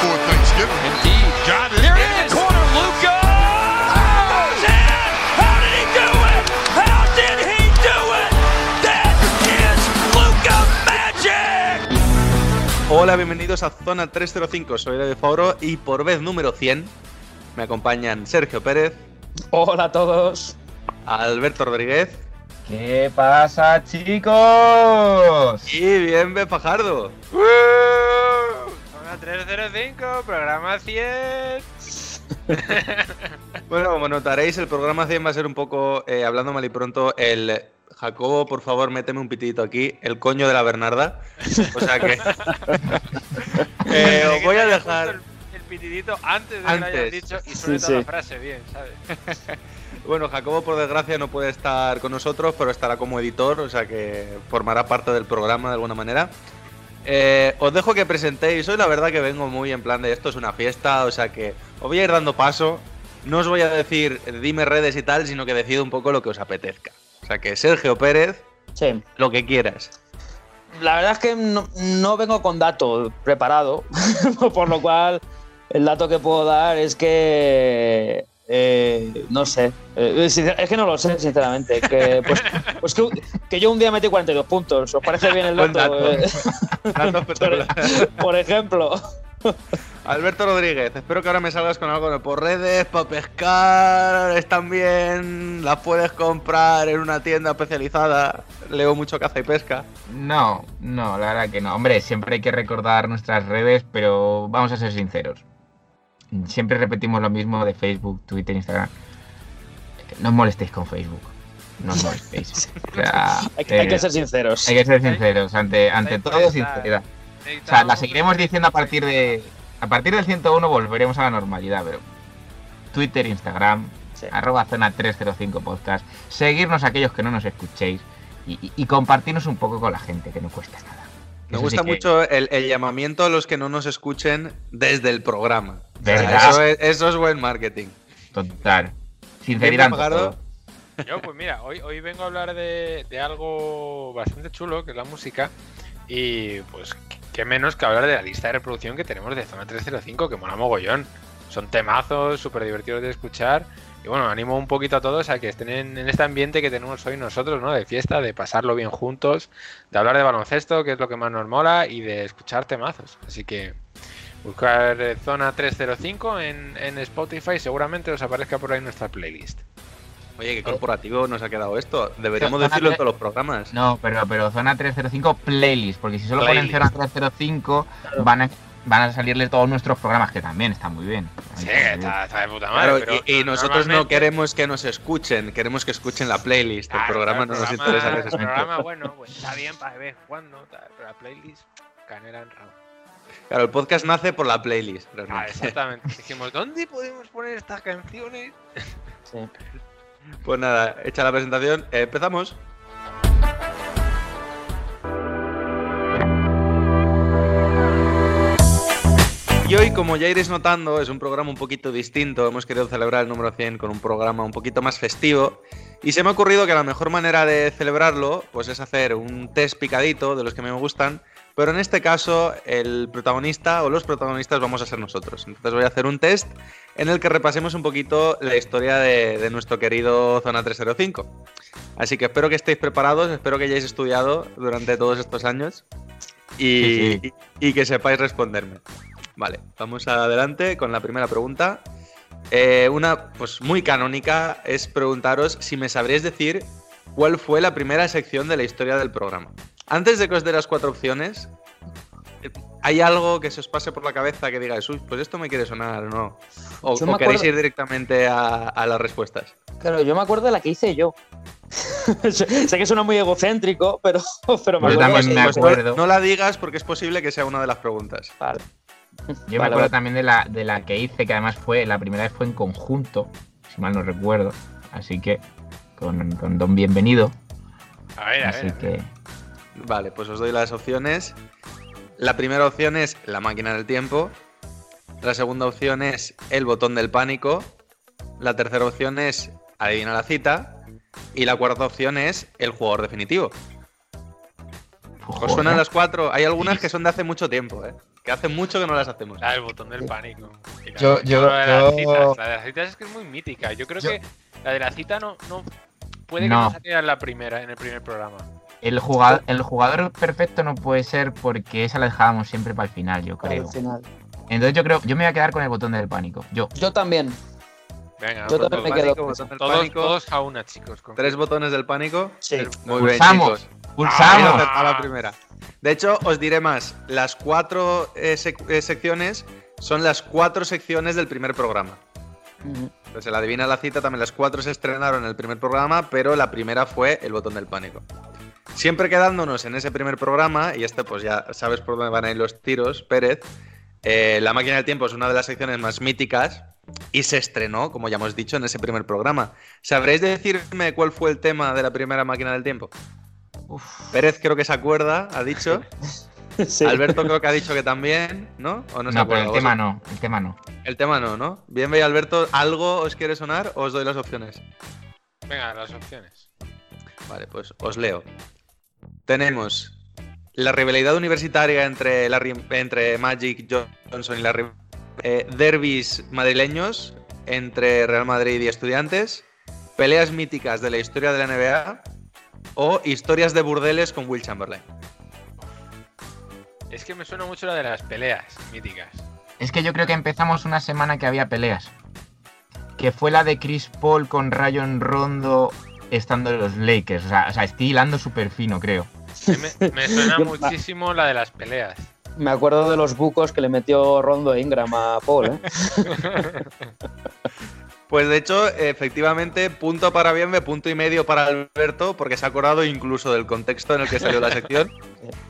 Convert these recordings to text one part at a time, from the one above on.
Thanksgiving. Indeed. Got it. In the corner. Luca. Hola, bienvenidos a Zona 305. Soy de Foro y por vez número 100 me acompañan Sergio Pérez, Hola a todos. Alberto Rodríguez ¿Qué pasa, chicos? y Bienve Fajardo. Zona 305, programa 100. Bueno, como notaréis, el programa 100 va a ser un poco, eh, hablando mal y pronto, el Jacobo, por favor, méteme un pitidito aquí, el coño de la Bernarda. O sea que. Eh, os voy a dejar. El, el pitidito antes de que lo hayas dicho y suene Sí, toda la frase bien, ¿sabes? Bueno, Jacobo, por desgracia, no puede estar con nosotros, pero estará como editor, o sea que formará parte del programa de alguna manera. Eh, os dejo que presentéis. Hoy la verdad que vengo muy en plan de esto es una fiesta, o sea que os voy a ir dando paso. No os voy a decir dime redes y tal, sino que decido un poco lo que os apetezca. O sea que Sergio Pérez, Sí. lo que quieras. La verdad es que no, no vengo con dato preparado, por lo cual el dato que puedo dar es que. Eh, no sé. Eh, es que no lo sé, sinceramente. Que, pues pues que, que yo un día metí 42 puntos. ¿Os parece bien el dato? Eh, Dato espectacular. por ejemplo. Alberto Rodríguez, espero que ahora me salgas con algo de por redes, para pescar, están bien, las puedes comprar en una tienda especializada. Leo mucho caza y pesca. No, no, la verdad que no. Hombre, siempre hay que recordar nuestras redes, pero vamos a ser sinceros. Siempre repetimos lo mismo de Facebook, Twitter, Instagram. No os molestéis con Facebook. No os molestéis. O sea, Hay, que- hay que eh, ser sinceros. hay que ser sinceros. Ante, ante todo, sinceridad. O sea, la seguiremos diciendo a partir de. A partir del 101 volveremos a la normalidad, pero. Twitter, Instagram, Sí. arroba zona 305 podcast. Seguirnos aquellos que no nos escuchéis y, y- y compartirnos un poco con la gente, que no cuesta nada. Me Eso gusta sí que- mucho el, el llamamiento a los que no nos escuchen desde el programa. Eso, es, eso es buen marketing. Total. Sinceridad. Yo, pues mira, hoy, hoy vengo a hablar de, de algo bastante chulo, que es la música. Y pues, qué menos que hablar de la lista de reproducción que tenemos de Zona 305, que mola mogollón. Son temazos, súper divertidos de escuchar. Y bueno, animo un poquito a todos a que estén en, en este ambiente que tenemos hoy nosotros, ¿no? De fiesta, de pasarlo bien juntos, de hablar de baloncesto, que es lo que más nos mola, y de escuchar temazos. Así que buscar eh, Zona 305 en, en Spotify, seguramente os aparezca por ahí nuestra playlist. Oye, qué corporativo nos ha quedado esto. Deberíamos Zona decirlo en todos los programas. No, pero, pero zona 305 playlist, porque si solo Playlist. ponen zona 305 van a, van a salirle todos nuestros programas, que también están muy bien. Sí, está, está de puta madre. Claro, pero y, y nosotros no queremos que nos escuchen, queremos que escuchen la playlist. El programa claro, no nos el interesa programa- que se El programa, bueno, pues está bien para ver cuando, tal, pero la playlist, canela en ramo. Claro, el podcast nace por la playlist. Ah, exactamente. Dijimos, ¿dónde podemos poner estas canciones? Sí. Pues nada, hecha la presentación, eh, empezamos. Y hoy, como ya iréis notando, es un programa un poquito distinto. Hemos querido celebrar el número 100 con un programa un poquito más festivo. Y se me ha ocurrido que la mejor manera de celebrarlo pues es hacer un test picadito de los que me gustan. Pero en este caso, el protagonista o los protagonistas vamos a ser nosotros. Entonces voy a hacer un test en el que repasemos un poquito la historia de, de nuestro querido Zona 305. Así que espero que estéis preparados, espero que hayáis estudiado durante todos estos años y, Sí, sí. y- y que sepáis responderme. Vale, vamos adelante con la primera pregunta. Eh, una pues muy canónica es preguntaros si me sabréis decir cuál fue la primera sección de la historia del programa. Antes de que os dé las cuatro opciones, eh, ¿hay algo que se os pase por la cabeza que digáis, uy, pues esto me quiere sonar o no? O, o queréis acuerdo- ir directamente a, a las respuestas? Claro, yo me acuerdo de la que hice yo. sé que suena muy egocéntrico, pero, pero me Yo acuerdo también me no, acuerdo. no la digas porque es posible que sea una de las preguntas. Vale. Yo Vale, me acuerdo vale. también de la, de la que hice, que además fue, la primera vez fue en conjunto, si mal no recuerdo. Así que, con, con Don Bienvenido. A ver, a Así ver. a ver. que, Vale, pues os doy las opciones. La primera opción es la máquina del tiempo. La segunda opción es el botón del pánico. La tercera opción es adivina la cita. Y la cuarta opción es el jugador definitivo. ¿Os suenan las cuatro? Hay algunas que son de hace mucho tiempo, ¿eh? Que hace mucho que no las hacemos. La del botón del pánico. Yo- yo- la de las citas. La de las citas es que es muy mítica. Yo creo Yo- que la de la cita no, no puede que No. no saliera en la primera, en el primer programa. El jugador, el jugador perfecto no puede ser porque esa la dejábamos siempre para el final, yo creo. Final. Entonces yo creo, yo me voy a quedar con el botón del pánico. Yo. Yo también. Venga, Yo también me Pánico, quedo con botón del todos, pánico, todos a una, chicos. con- Tres botones del pánico. Sí. Muy bien, chicos. ¡Pulsamos! acertado la primera. De hecho, os diré más. Las cuatro eh, sec- eh, secciones son las cuatro secciones del primer programa. Ujú. Pues el adivina la cita, también las cuatro se estrenaron en el primer programa, pero la primera fue el botón del pánico. Siempre quedándonos en ese primer programa, y este pues ya sabes por dónde van a ir los tiros, Pérez, eh, La máquina del tiempo es una de las secciones más míticas y se estrenó, como ya hemos dicho, en ese primer programa. ¿Sabréis decirme cuál fue el tema de la primera máquina del tiempo? Pérez creo que se acuerda, ha dicho. Sí. Alberto creo que ha dicho que también, ¿no? ¿O no, No, se pero acuerda? el ¿O tema no, el tema no. El tema no, ¿no? Bien, ve Alberto, ¿algo os quiere sonar o os doy las opciones? Venga, las opciones. Vale, pues os leo. Tenemos la rivalidad universitaria entre, Larry- entre Magic Johnson y Larry. Eh, derbis madrileños entre Real Madrid y Estudiantes. Peleas míticas de la historia de la NBA. O historias de burdeles con Will Chamberlain. Es que me suena mucho la de las peleas míticas. Es que yo creo que empezamos una semana que había peleas. Que fue la de Chris Paul con Rayon Rondo estando en los Lakers. O sea, o sea estoy hilando súper fino, creo. Me, me suena muchísimo la de las peleas. Me acuerdo de los bucos que le metió Rondo e Ingram a Paul, ¿eh? Pues de hecho, efectivamente, punto para Bienve, punto y medio para Alberto, porque se ha acordado incluso del contexto en el que salió la sección.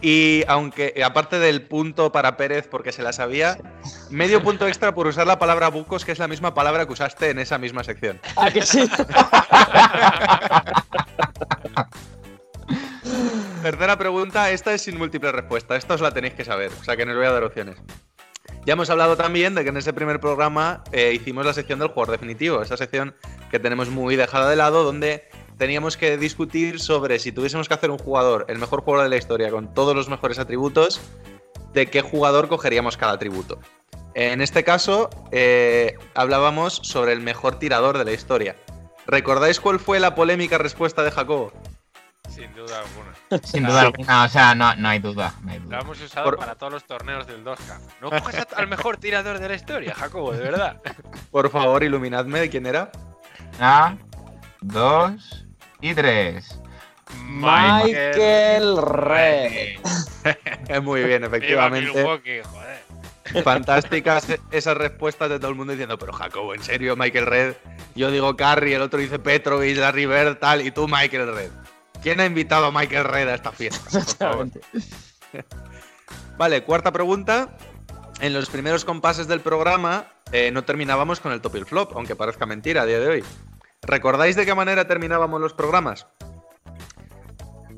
Y aunque, aparte del punto para Pérez, porque se la sabía, medio punto extra por usar la palabra bucos, que es la misma palabra que usaste en esa misma sección. ¿A que sí? Tercera pregunta, esta es sin múltiple respuesta, esta os la tenéis que saber, o sea que no os voy a dar opciones. Ya hemos hablado también de que en ese primer programa eh, hicimos la sección del jugador definitivo, esa sección que tenemos muy dejada de lado, donde teníamos que discutir sobre si tuviésemos que hacer un jugador, el mejor jugador de la historia, con todos los mejores atributos, de qué jugador cogeríamos cada atributo. En este caso, eh, hablábamos sobre el mejor tirador de la historia. ¿Recordáis cuál fue la polémica respuesta de Jacobo? Sin duda alguna. Sin duda alguna, o sea, no, no hay duda. No hay Lo duda. hemos usado Por- para todos los torneos del 2K. No coges al mejor tirador de la historia, Jacobo, de verdad. Por favor, iluminadme de quién era. Una, dos y tres. Michael Red. Muy bien, efectivamente. Fantásticas esas respuestas de todo el mundo diciendo, pero Jacobo, ¿en serio, Michael Red? Yo digo Carrie, el otro dice Petrovic, Larry Bird, tal, y tú Michael Red. ¿Quién ha invitado a Michael Red a esta fiesta? Exactamente. Vale, cuarta pregunta. En los primeros compases del programa eh, no terminábamos con el top y el flop, aunque parezca mentira a día de hoy. ¿Recordáis de qué manera terminábamos los programas?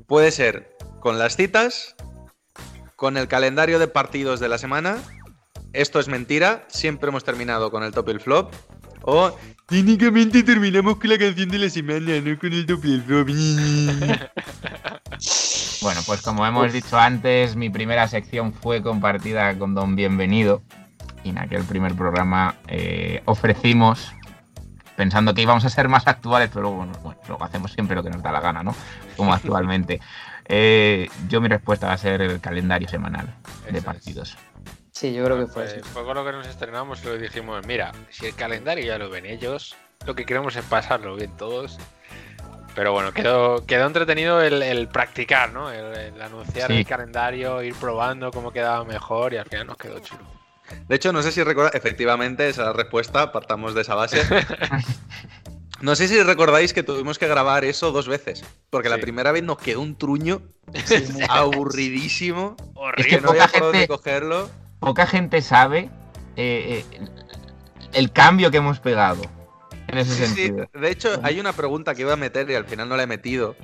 Puede ser con las citas, con el calendario de partidos de la semana. Esto es mentira, siempre hemos terminado con el top y el flop. O técnicamente terminamos con la canción de la semana, no con el flop. Bueno, pues como hemos dicho antes, mi primera sección fue compartida con Don Bienvenido. Y en aquel primer programa eh, ofrecimos, pensando que íbamos a ser más actuales, pero luego, bueno, luego hacemos siempre lo que nos da la gana, ¿no? Como actualmente. Eh, yo mi respuesta va a ser el calendario semanal Eso de es. Sí, yo creo que fue Pues así. fue con lo que nos estrenamos y lo dijimos, mira, si el calendario ya lo ven ellos, lo que queremos es pasarlo bien todos. Pero bueno, quedó, quedó entretenido el, el practicar, ¿no? El, el anunciar Sí. el calendario, ir probando cómo quedaba mejor y al final nos quedó chulo. De hecho, no sé si recordáis, efectivamente, esa es la respuesta, partamos de esa base. No sé si recordáis que tuvimos que grabar eso dos veces, porque la primera vez nos quedó un truño Sí, aburridísimo, Es que que no había por dónde gente, cogerlo. Poca gente sabe eh, eh, el cambio que hemos pegado en ese Sí, sí. sentido. De hecho, hay una pregunta que iba a meter y al final no la he metido.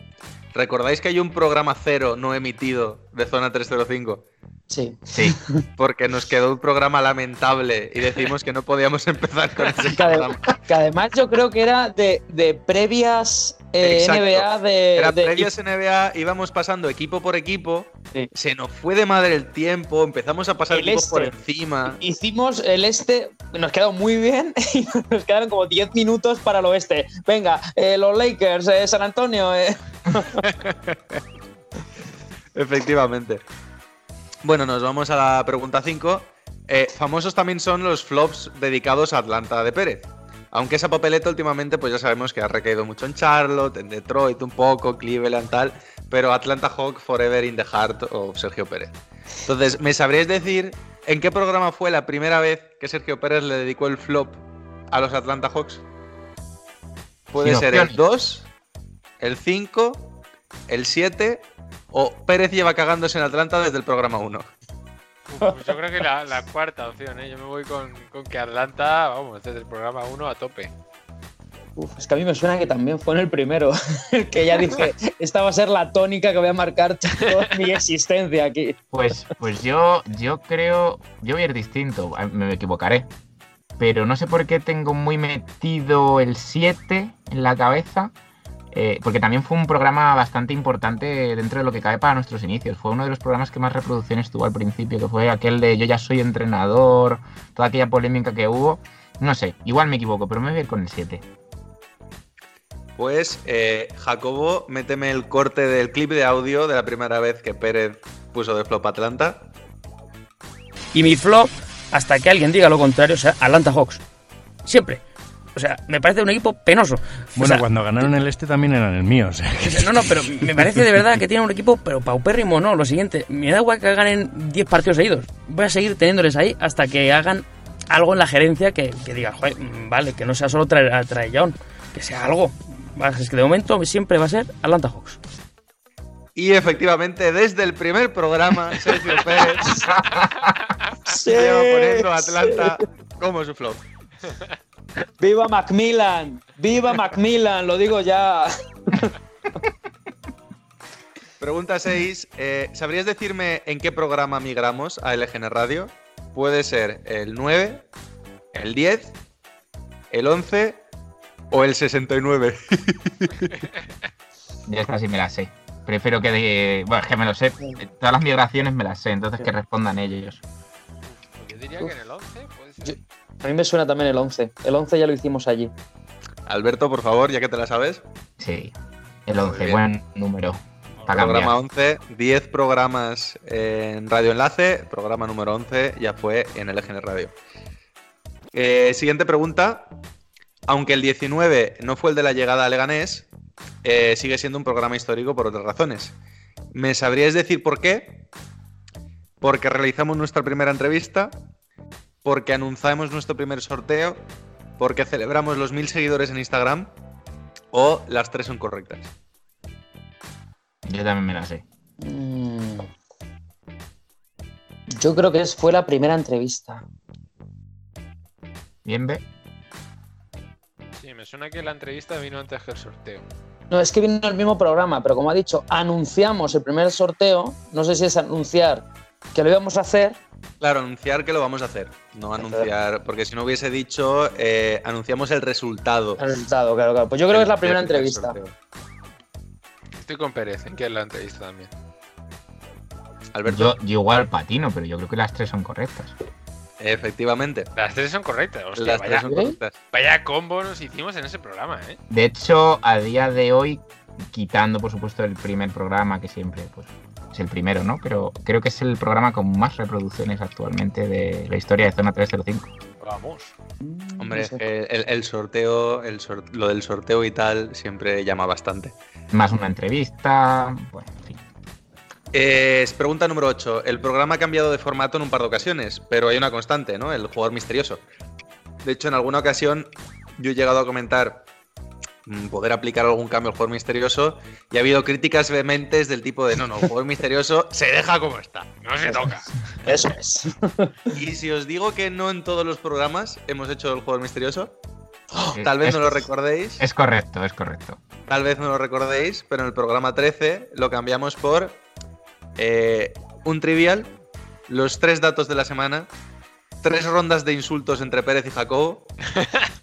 ¿Recordáis que hay un programa cero no emitido de Zona 305? Sí. Sí. Porque nos quedó un programa lamentable y decidimos que no podíamos empezar con ese Que, ade- programa. que además yo creo que era de, de previas eh. NBA de. Era de- previas NBA, íbamos pasando equipo por equipo, Sí. se nos fue de madre el tiempo, empezamos a pasar El equipos por este. encima. Hicimos el este, nos quedó muy bien y nos quedaron como 10 minutos para el oeste. Venga, eh, los Lakers, eh, San Antonio. eh. Efectivamente. Bueno, nos vamos a la pregunta 5. Eh, famosos también son los flops dedicados a Atlanta de Pérez. Aunque esa papeleta últimamente, pues ya sabemos que ha recaído mucho en Charlotte, en Detroit un poco, Cleveland tal, pero Atlanta Hawk Forever in the Heart o Sergio Pérez. Entonces, ¿me sabríais decir en qué programa fue la primera vez que Sergio Pérez le dedicó el flop a los Atlanta Hawks? Puede Sin ser el opciones. 2, el 5, el 7 o Pérez lleva cagándose en Atlanta desde el programa 1. Pues yo creo que la, la cuarta opción, ¿eh? Yo me voy con, con que Atlanta, vamos, desde el programa 1 a tope. Uf, es que a mí me suena que también fue en el primero, que ya dije, esta va a ser la tónica que voy a marcar toda mi existencia aquí. Pues, pues yo, yo creo. Yo voy a ir distinto, me equivocaré. Pero no sé por qué tengo muy metido el 7 en la cabeza. Eh, porque también fue un programa bastante importante dentro de lo que cabe para nuestros inicios. Fue uno de los programas que más reproducciones tuvo al principio, que fue aquel de Yo ya soy entrenador, toda aquella polémica que hubo. No sé, igual me equivoco, pero me voy a ir con el 7. Pues, eh, Jacobo, méteme el corte del clip de audio de la primera vez que Pérez puso de flop Atlanta. Y mi flop, hasta que alguien diga lo contrario, o sea, Atlanta Hawks. Siempre. O sea, me parece un equipo penoso. O Bueno, sea, cuando ganaron el este también eran el mío. o sea, no, no, pero me parece de verdad que tienen un equipo, pero paupérrimo, no. Lo siguiente, me da igual que ganen 10 partidos seguidos. Voy a seguir teniéndoles ahí hasta que hagan algo en la gerencia que, que diga, joder, mm, vale, que no sea solo traer a que sea algo. Es que de momento siempre va a ser Atlanta Hawks. Y efectivamente, desde el primer programa, Sergio Pérez lleva poniendo a Atlanta como su flop. ¡Viva Macmillan! ¡Viva Macmillan! Lo digo ya. Pregunta 6. ¿Sabrías decirme en qué programa migramos a LGN Radio? Puede ser el 9, el 10, el 11 o el 69. Ya esta sí me la sé. Prefiero que de. Bueno, es que me lo sé. Todas las migraciones me las sé, entonces que respondan ellos. Pues yo diría que en el 11 puede ser. Yo- A mí me suena también el 11. El 11 ya lo hicimos allí. Alberto, por favor, ya que te la sabes. Sí. El Muy 11, bien. buen número. Para Programa cambiar. 11, 10 programas en Radio Enlace. Programa número 11 ya fue en LGN Radio. Eh, siguiente pregunta. Aunque el 19 no fue el de la llegada a Leganés, eh, sigue siendo un programa histórico por otras razones. ¿Me sabríais decir por qué? Porque realizamos nuestra primera entrevista, porque anunciamos nuestro primer sorteo, porque celebramos los mil seguidores en Instagram, o las tres son correctas. Yo también me la sé. Mm. Yo creo que es- fue la primera entrevista. Bien, ve. Sí, me suena que la entrevista vino antes que el sorteo. No, es que vino el mismo programa, pero como ha dicho, anunciamos el primer sorteo. No sé si es anunciar que lo íbamos a hacer. Claro, anunciar que lo vamos a hacer. No anunciar, porque si no hubiese dicho, eh, anunciamos el resultado. El resultado, claro, claro. Pues yo creo que es la primera primer entrevista. sorteo. Estoy con Pérez, en que es la entrevista también. Alberto, Yo, yo igual patino, pero yo creo que las tres son correctas. efectivamente. Las tres son correctas. Hostia, las vaya, tres son correctas. vaya combo nos hicimos en ese programa, ¿eh? De hecho, a día de hoy, quitando por supuesto el primer programa, que siempre pues, es el primero, ¿no? Pero creo que es el programa con más reproducciones actualmente de la historia de Zona 305. Vamos. Hombre, No sé. eh, el, el sorteo, el sor- lo del sorteo y tal, siempre llama bastante. Más una entrevista, bueno, en fin. Eh, es pregunta número 8. El programa ha cambiado de formato en un par de ocasiones, pero hay una constante, ¿no? El jugador misterioso. De hecho, en alguna ocasión yo he llegado a comentar mm, poder aplicar algún cambio al jugador misterioso y ha habido críticas vehementes del tipo de no, no, el jugador misterioso se deja como está, no se toca. Eso es. Y si os digo que no en todos los programas hemos hecho el jugador misterioso, tal vez es- no lo recordéis, Es correcto, es correcto. tal vez no lo recordéis, pero en el programa 13 lo cambiamos por eh, un trivial, los tres datos de la semana, tres rondas de insultos entre Pérez y Jacobo,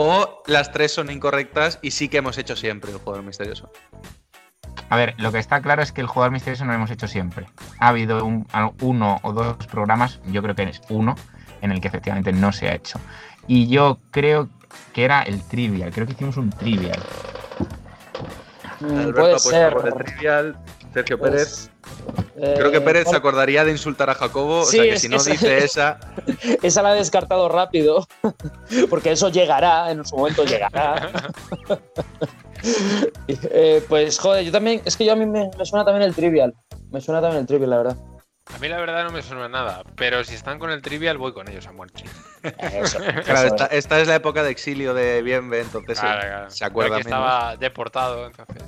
o las tres son incorrectas y sí que hemos hecho siempre el jugador misterioso. A ver, lo que está claro es que el jugador misterioso no lo hemos hecho siempre. Ha habido un- uno o dos programas, yo creo que es uno, en el que efectivamente no se ha hecho. Y yo creo que era el trivial, creo que hicimos un trivial. Mm, Alberto Puede ser. por el trivial, Sergio Pérez. Creo que eh, Pérez se acordaría de insultar a Jacobo, Sí, o sea que si no esa- dice esa, Esa la he descartado rápido, porque eso llegará, en su momento llegará. Eh, pues joder, yo también, es que yo a mí me, me suena también el trivial. Me suena también el trivial, la verdad. A mí la verdad no me suena nada, pero si están con el trivial voy con ellos a muerte. Eso, Claro, eso esta, es. esta es la época de exilio de Bienve, entonces Claro, claro. se acuerda estaba deportado, entonces.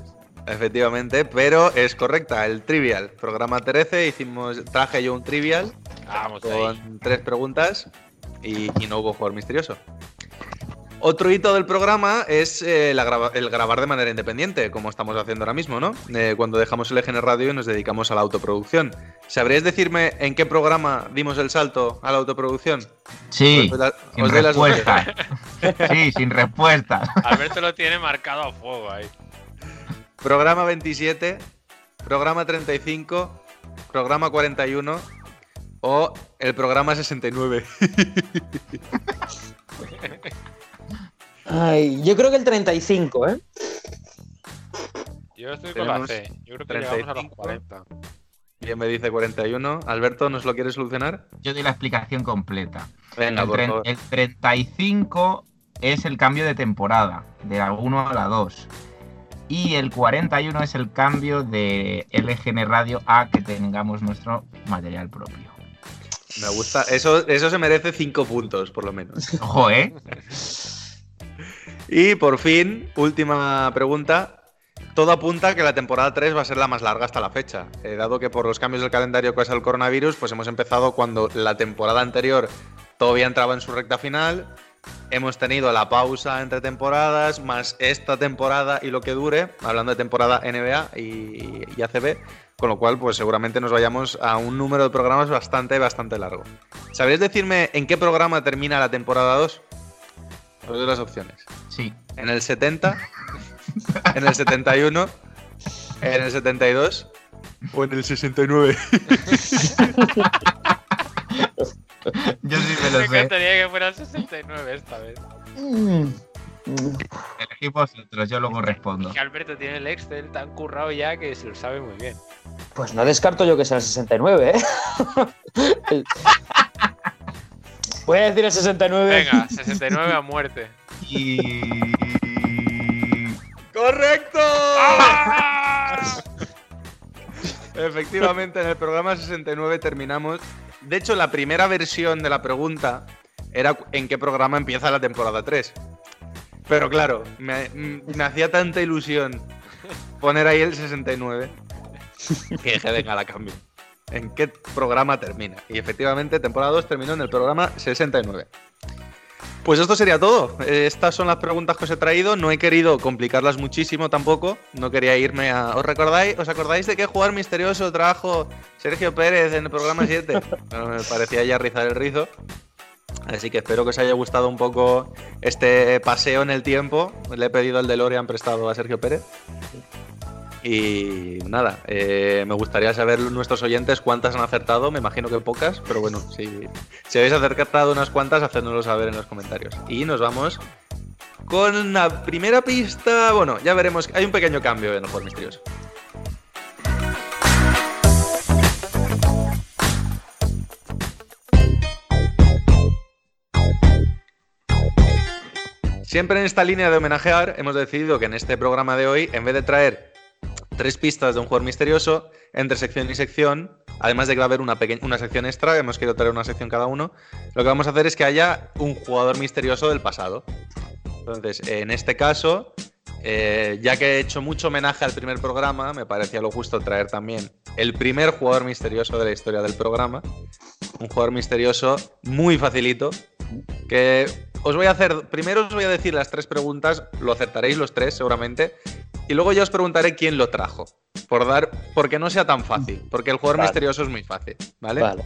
Efectivamente, pero es correcta, el trivial. Programa 13, hicimos, traje yo un trivial Vamos ahí. con tres preguntas y, y no hubo jugador misterioso. Otro hito del programa es eh, la grava- el grabar de manera independiente, como estamos haciendo ahora mismo, ¿no? Eh, cuando dejamos el EGN Radio y nos dedicamos a la autoproducción. ¿Sabríais decirme en qué programa dimos el salto a la autoproducción? Sí, Os sin os doy las respuesta. sí, sin respuesta. Alberto lo tiene marcado a fuego ahí. Programa 27, programa 35, programa 41 o el programa 69. Ay, yo creo que el 35, ¿eh? Yo estoy con la C. Yo creo que llegamos a los 35. 40. Bien me dice 41. Alberto, ¿nos lo quieres solucionar? Yo doy la explicación completa. Venga, el, por favor. el 35 es el cambio de temporada, de la 1 a la 2. Y el 41 es el cambio de LGN Radio a que tengamos nuestro material propio. Me gusta. Eso, eso se merece 5 puntos, por lo menos. Ojo, ¿eh? Y por fin, última pregunta. Todo apunta a que la temporada 3 va a ser la más larga hasta la fecha. Eh, dado que por los cambios del calendario que es el coronavirus, pues hemos empezado cuando la temporada anterior todavía entraba en su recta final. Hemos tenido la pausa entre temporadas, más esta temporada y lo que dure, hablando de temporada NBA y, y ACB, con lo cual pues seguramente nos vayamos a un número de programas bastante, bastante largo. ¿Sabríais decirme en qué programa termina la temporada 2? Os doy las opciones. Sí. En el 70, en el 71, en el 72 o en el 69. Yo sí me lo Me sé. encantaría que fuera el 69 esta vez. Elegid vosotros, yo luego respondo. Que Alberto tiene el Excel tan currado ya que se lo sabe muy bien. Pues no descarto yo que sea el 69, ¿eh? El- Voy a decir el 69. Venga, 69 a muerte. Y... ¡Correcto! Efectivamente, en el programa 69 terminamos. De hecho, la primera versión de la pregunta era en qué programa empieza la temporada 3. Pero claro, me, me hacía tanta ilusión poner ahí el 69 que dije, venga, la cambio. ¿En qué programa termina? Y efectivamente, temporada 2 terminó en el programa 69. Pues esto sería todo. Eh, Estas son las preguntas que os he traído. No he querido complicarlas muchísimo tampoco. No quería irme a. ¿Os recordáis, ¿os acordáis de qué jugador misterioso trajo Sergio Pérez en el programa 7? Bueno, me parecía ya rizar el rizo. Así que espero que os haya gustado un poco este paseo en el tiempo. Le he pedido el DeLorean prestado a Sergio Pérez. Y nada, eh, me gustaría saber nuestros oyentes cuántas han acertado. Me imagino que pocas, pero bueno, si, si habéis acertado unas cuantas, hacednoslo saber en los comentarios. Y nos vamos con la primera pista. Bueno, ya veremos. Hay un pequeño cambio en el juego misterioso. Siempre en esta línea de homenajear, hemos decidido que en este programa de hoy, en vez de traer tres pistas de un jugador misterioso, entre sección y sección, además de que va a haber una, sección extra, hemos querido traer una sección cada uno, lo que vamos a hacer es que haya un jugador misterioso del pasado. Entonces, en este caso, eh, ya que he hecho mucho homenaje al primer programa, me parecía lo justo traer también el primer jugador misterioso de la historia del programa. Un jugador misterioso muy facilito, que os voy a hacer, primero os voy a decir las tres preguntas, lo acertaréis los tres seguramente, y luego yo os preguntaré quién lo trajo, por dar, porque no sea tan fácil, porque el jugador Vale. misterioso es muy fácil, ¿vale? Vale.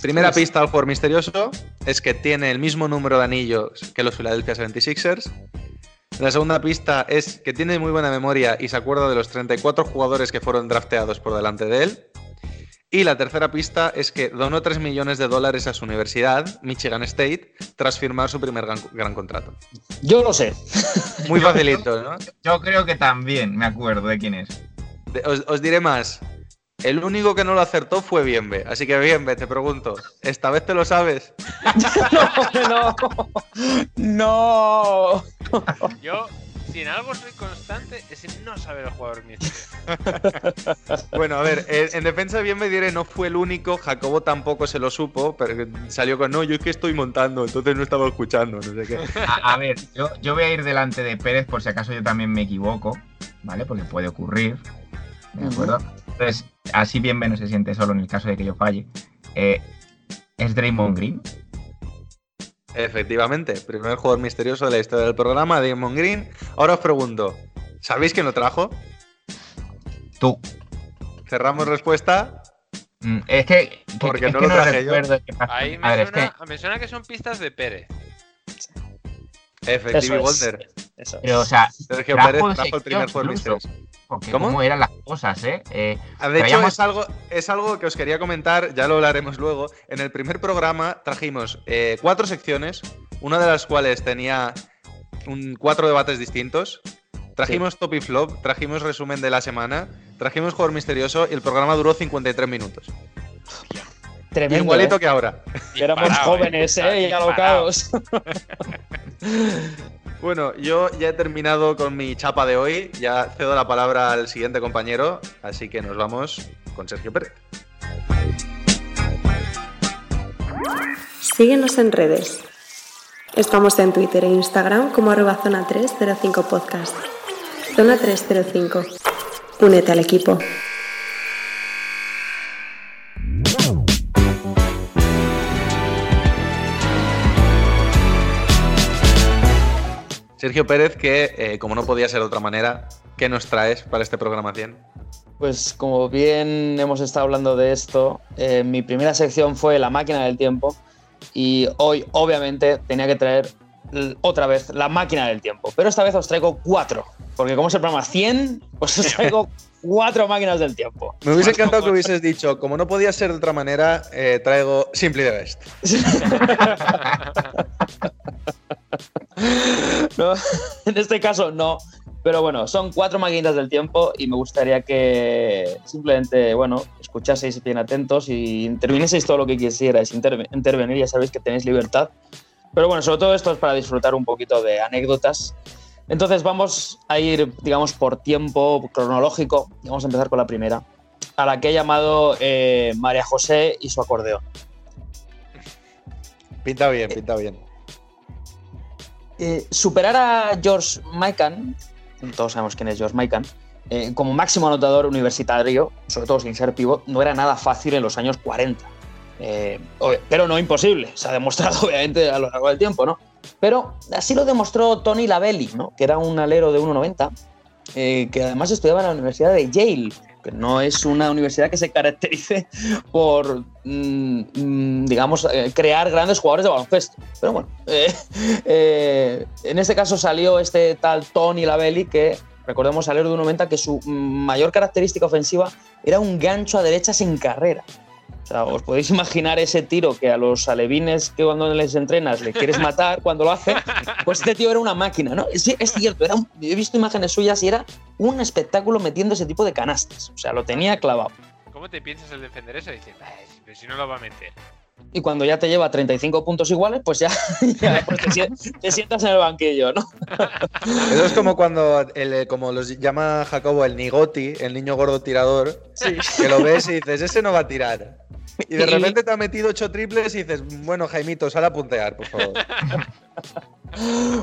Primera pista al jugador misterioso es que tiene el mismo número de anillos que los Philadelphia 76ers. La segunda pista es que tiene muy buena memoria y se acuerda de los 34 jugadores que fueron drafteados por delante de él. Y la tercera pista es que donó 3 millones de dólares a su universidad, Michigan State, tras firmar su primer gran, gran contrato. Yo lo sé. Muy facilito, ¿no? Yo creo que también me acuerdo de quién es. De- Os, os diré más. El único que no lo acertó fue Bienve. Así que Bienve, te pregunto, ¿esta vez te lo sabes? no, no. Yo, si en algo soy constante, es en no saber el jugador misterioso. Bueno, a ver, en, en defensa de bien me diré, no fue el único, Jacobo tampoco se lo supo, pero salió con, no, yo es que estoy montando, entonces no estaba escuchando, no sé qué. A, a ver, yo, yo voy a ir delante de Pérez por si acaso yo también me equivoco, ¿vale? Porque puede ocurrir, ¿de acuerdo? Entonces, así bien no se siente solo en el caso de que yo falle. Eh, ¿Es Draymond Green? Efectivamente, primer jugador misterioso de la historia del programa, Damon Green. Ahora os pregunto, ¿sabéis quién lo trajo? Tú. Cerramos respuesta. Mm, Es que, que- Porque es no que lo traje yo. recuerdo qué pasó. Ahí me ver, es suena, que, me suena que son pistas de Pérez. Es. Wonder. Eso es. pero, o sea, Sergio trajo Pérez trajo el primer misterioso. porque ¿Cómo? ¿Cómo eran las cosas, eh? Eh, Ah, De hecho, Traíamos- es algo, es algo que os quería comentar, ya lo hablaremos luego. En el primer programa trajimos eh, cuatro secciones, una de las cuales tenía un- cuatro debates distintos. Trajimos top y flop, trajimos resumen de la semana, trajimos jugador misterioso y el programa duró 53 minutos. Tremendo. Igualito ¿eh? que ahora. Éramos ¿eh? jóvenes, ¿eh? Y alocados. Bueno, yo ya he terminado con mi chapa de hoy, ya cedo la palabra al siguiente compañero, así que nos vamos con Sergio Pérez. Síguenos en redes. Estamos en Twitter e Instagram como arroba zona 305 podcast. Zona 305. Únete al equipo. Sergio Pérez, que eh, como no podía ser de otra manera, ¿qué nos traes para este programa 100? Pues como bien hemos estado hablando de esto, eh, mi primera sección fue La máquina del tiempo y hoy obviamente tenía que traer otra vez La máquina del tiempo, pero esta vez os traigo cuatro, porque como es el programa 100, pues os traigo cuatro máquinas del tiempo. Me hubiese encantado que hubieses dicho, como no podía ser de otra manera, eh, traigo Simply the Best. No, en este caso no, pero bueno, son cuatro máquinas del tiempo y me gustaría que simplemente, bueno, escuchaseis bien atentos y intervinieseis todo lo que quisierais interve- intervenir, ya sabéis que tenéis libertad. Pero bueno, sobre todo esto es para disfrutar un poquito de anécdotas. Entonces vamos a ir, digamos, por tiempo cronológico. Vamos a empezar con la primera, a la que he llamado eh, María José y su acordeón. Pinta bien, pinta bien. Eh, superar a George Mikan, todos sabemos quién es George Mikan, eh, como máximo anotador universitario, sobre todo sin ser pivot, no era nada fácil en los años 40. Eh, pero no imposible, se ha demostrado obviamente a lo largo del tiempo, ¿no? Pero así lo demostró Tony Lavelli, ¿no? que era un alero de 1,90, eh, que además estudiaba en la Universidad de Yale, que no es una universidad que se caracterice por, mm, mm, digamos, eh, crear grandes jugadores de baloncesto. Pero bueno, eh, en este caso salió este tal Tony Lavelli que, recordemos, alero de 1,90, que su mm, mayor característica ofensiva era un gancho a derechas en carrera. O sea, os podéis imaginar ese tiro que a los alevines que cuando les entrenas le quieres matar cuando lo hace, pues este tío era una máquina, ¿no? Es cierto, era un- he visto imágenes suyas y era un espectáculo metiendo ese tipo de canastas. O sea, lo tenía clavado. ¿Cómo te piensas el defender eso? Dices, "Ay, pero si no lo va a meter. Y cuando ya te lleva 35 puntos iguales, pues ya, ya, pues te sientas en el banquillo, ¿no? Eso es como cuando, el, eh, como los llama Jacobo, el nigoti, el niño gordo tirador, que lo ves y dices, ese no va a tirar. Y de repente te ha metido ocho triples y dices, bueno, Jaimito, sal a puntear, por favor.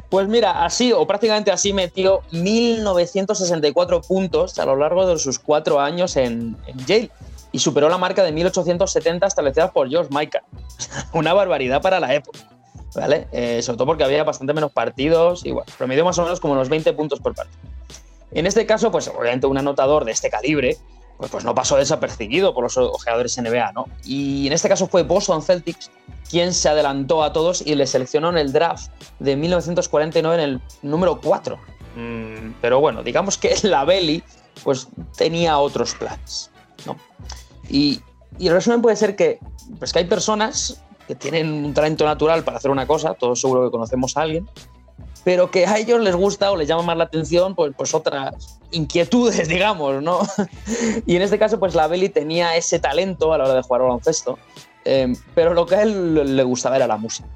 Pues mira, así o prácticamente así metió 1964 puntos a lo largo de sus cuatro años en, en Yale y superó la marca de 1870 establecida por George Michael. Una barbaridad para la época. ¿Vale? Eh, sobre todo porque había bastante menos partidos y bueno, más o menos como unos 20 puntos por partido. En este caso, pues obviamente un anotador de este calibre, pues, pues no pasó desapercibido por los ojeadores NBA, ¿no? Y en este caso fue Boston Celtics quien se adelantó a todos y le seleccionó en el draft de 1949 en el número 4. Mm, pero bueno, digamos que la Belly pues tenía otros planes, ¿no? Y, el resumen puede ser que, pues que hay personas que tienen un talento natural para hacer una cosa, todos seguro que conocemos a alguien, pero que a ellos les gusta o les llama más la atención pues, pues otras inquietudes, digamos, ¿no? y en este caso, pues la Belly tenía ese talento a la hora de jugar baloncesto, eh, pero lo que a él le gustaba era la música.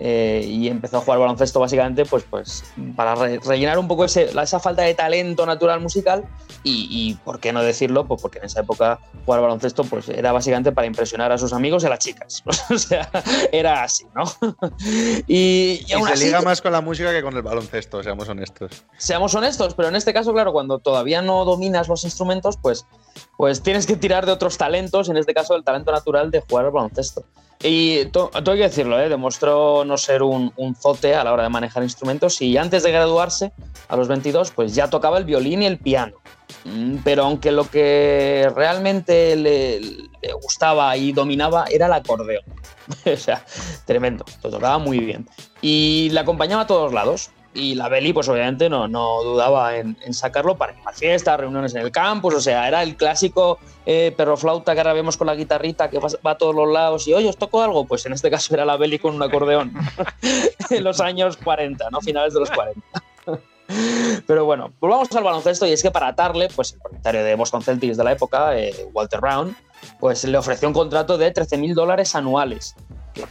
Eh, y empezó a jugar baloncesto básicamente pues, pues para re rellenar un poco ese, esa falta de talento natural musical y, y, por qué no decirlo, pues porque en esa época jugar baloncesto pues era básicamente para impresionar a sus amigos y a las chicas. o sea, era así, ¿no? y, y, y se así, liga más con la música que con el baloncesto, seamos honestos. Seamos honestos, pero en este caso, claro, cuando todavía no dominas los instrumentos, pues, pues tienes que tirar de otros talentos, en este caso el talento natural de jugar al baloncesto. Y tengo que decirlo, ¿eh? demostró no ser un, un, zote a la hora de manejar instrumentos y antes de graduarse, a los 22, pues ya tocaba el violín y el piano. Mm, pero aunque lo que realmente le, gustaba y dominaba era el acordeón. o sea, tremendo, lo tocaba muy bien. Y le acompañaba a todos lados y la Beli, pues obviamente no, no dudaba en, sacarlo para animar fiestas, reuniones en el campus, o sea, era el clásico eh, perro flauta que ahora vemos con la guitarrita que va, a todos los lados y, oye, ¿os toco algo? Pues en este caso era la Beli con un acordeón en los años 40, ¿no? Finales de los 40. Pero bueno, volvamos al baloncesto y es que para atarle, pues el propietario de Boston Celtics de la época, eh, Walter Brown, pues le ofreció un contrato de 13 mil dólares anuales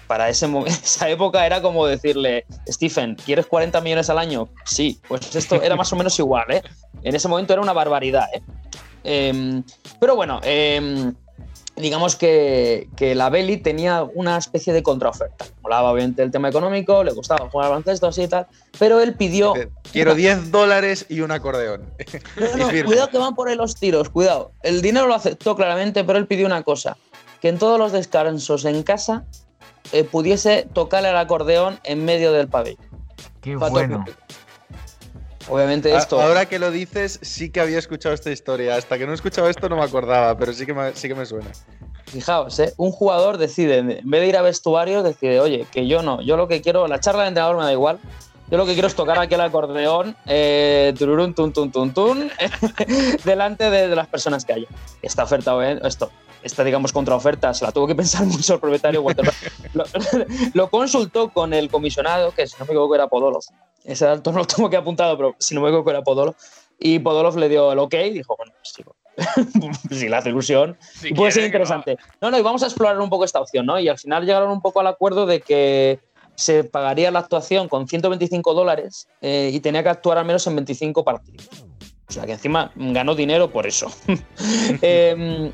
para ese esa época era como decirle, Stephen, ¿quieres 40 millones al año? Sí, pues esto era más o menos igual, ¿eh? En ese momento era una barbaridad, ¿eh? eh pero bueno, eh, digamos que, que, la Belly tenía una especie de contraoferta. Molaba obviamente el tema económico, le gustaba jugar al baloncesto así y tal, pero él pidió... Quiero 10 dólares y un acordeón. No, no, cuidado que van por ahí los tiros, cuidado. El dinero lo aceptó claramente, pero él pidió una cosa, que en todos los descansos en casa eh, pudiese tocar el acordeón en medio del pabellón. Qué bueno. Obviamente esto. Ahora que lo dices, sí que había escuchado esta historia. Hasta que no he escuchado esto no me acordaba, pero sí que me, sí que me suena. Fijaos, ¿eh? un jugador decide, en vez de ir a vestuario, decide, oye, que yo no, yo lo que quiero, la charla de entrenador me da igual, yo lo que quiero es tocar aquí el acordeón, eh, tururún, tun, tun, tun, tun, delante de, de, las personas que haya. Esta oferta, esto, esta, digamos, contraoferta se la tuvo que pensar mucho el propietario Walter. lo, lo, consultó con el comisionado, que si no me equivoco era Podolov. Ese dato no lo tengo que apuntado, pero si no me equivoco era Podolov. Y Podolov le dio el ok y dijo, bueno, pues chico, si le hace ilusión, Si puede ser interesante. No, no, y vamos a explorar un poco esta opción, ¿no? Y al final llegaron un poco al acuerdo de que se pagaría la actuación con 125 dólares eh, y tenía que actuar al menos en 25 partidos. O sea que encima ganó dinero por eso. eh,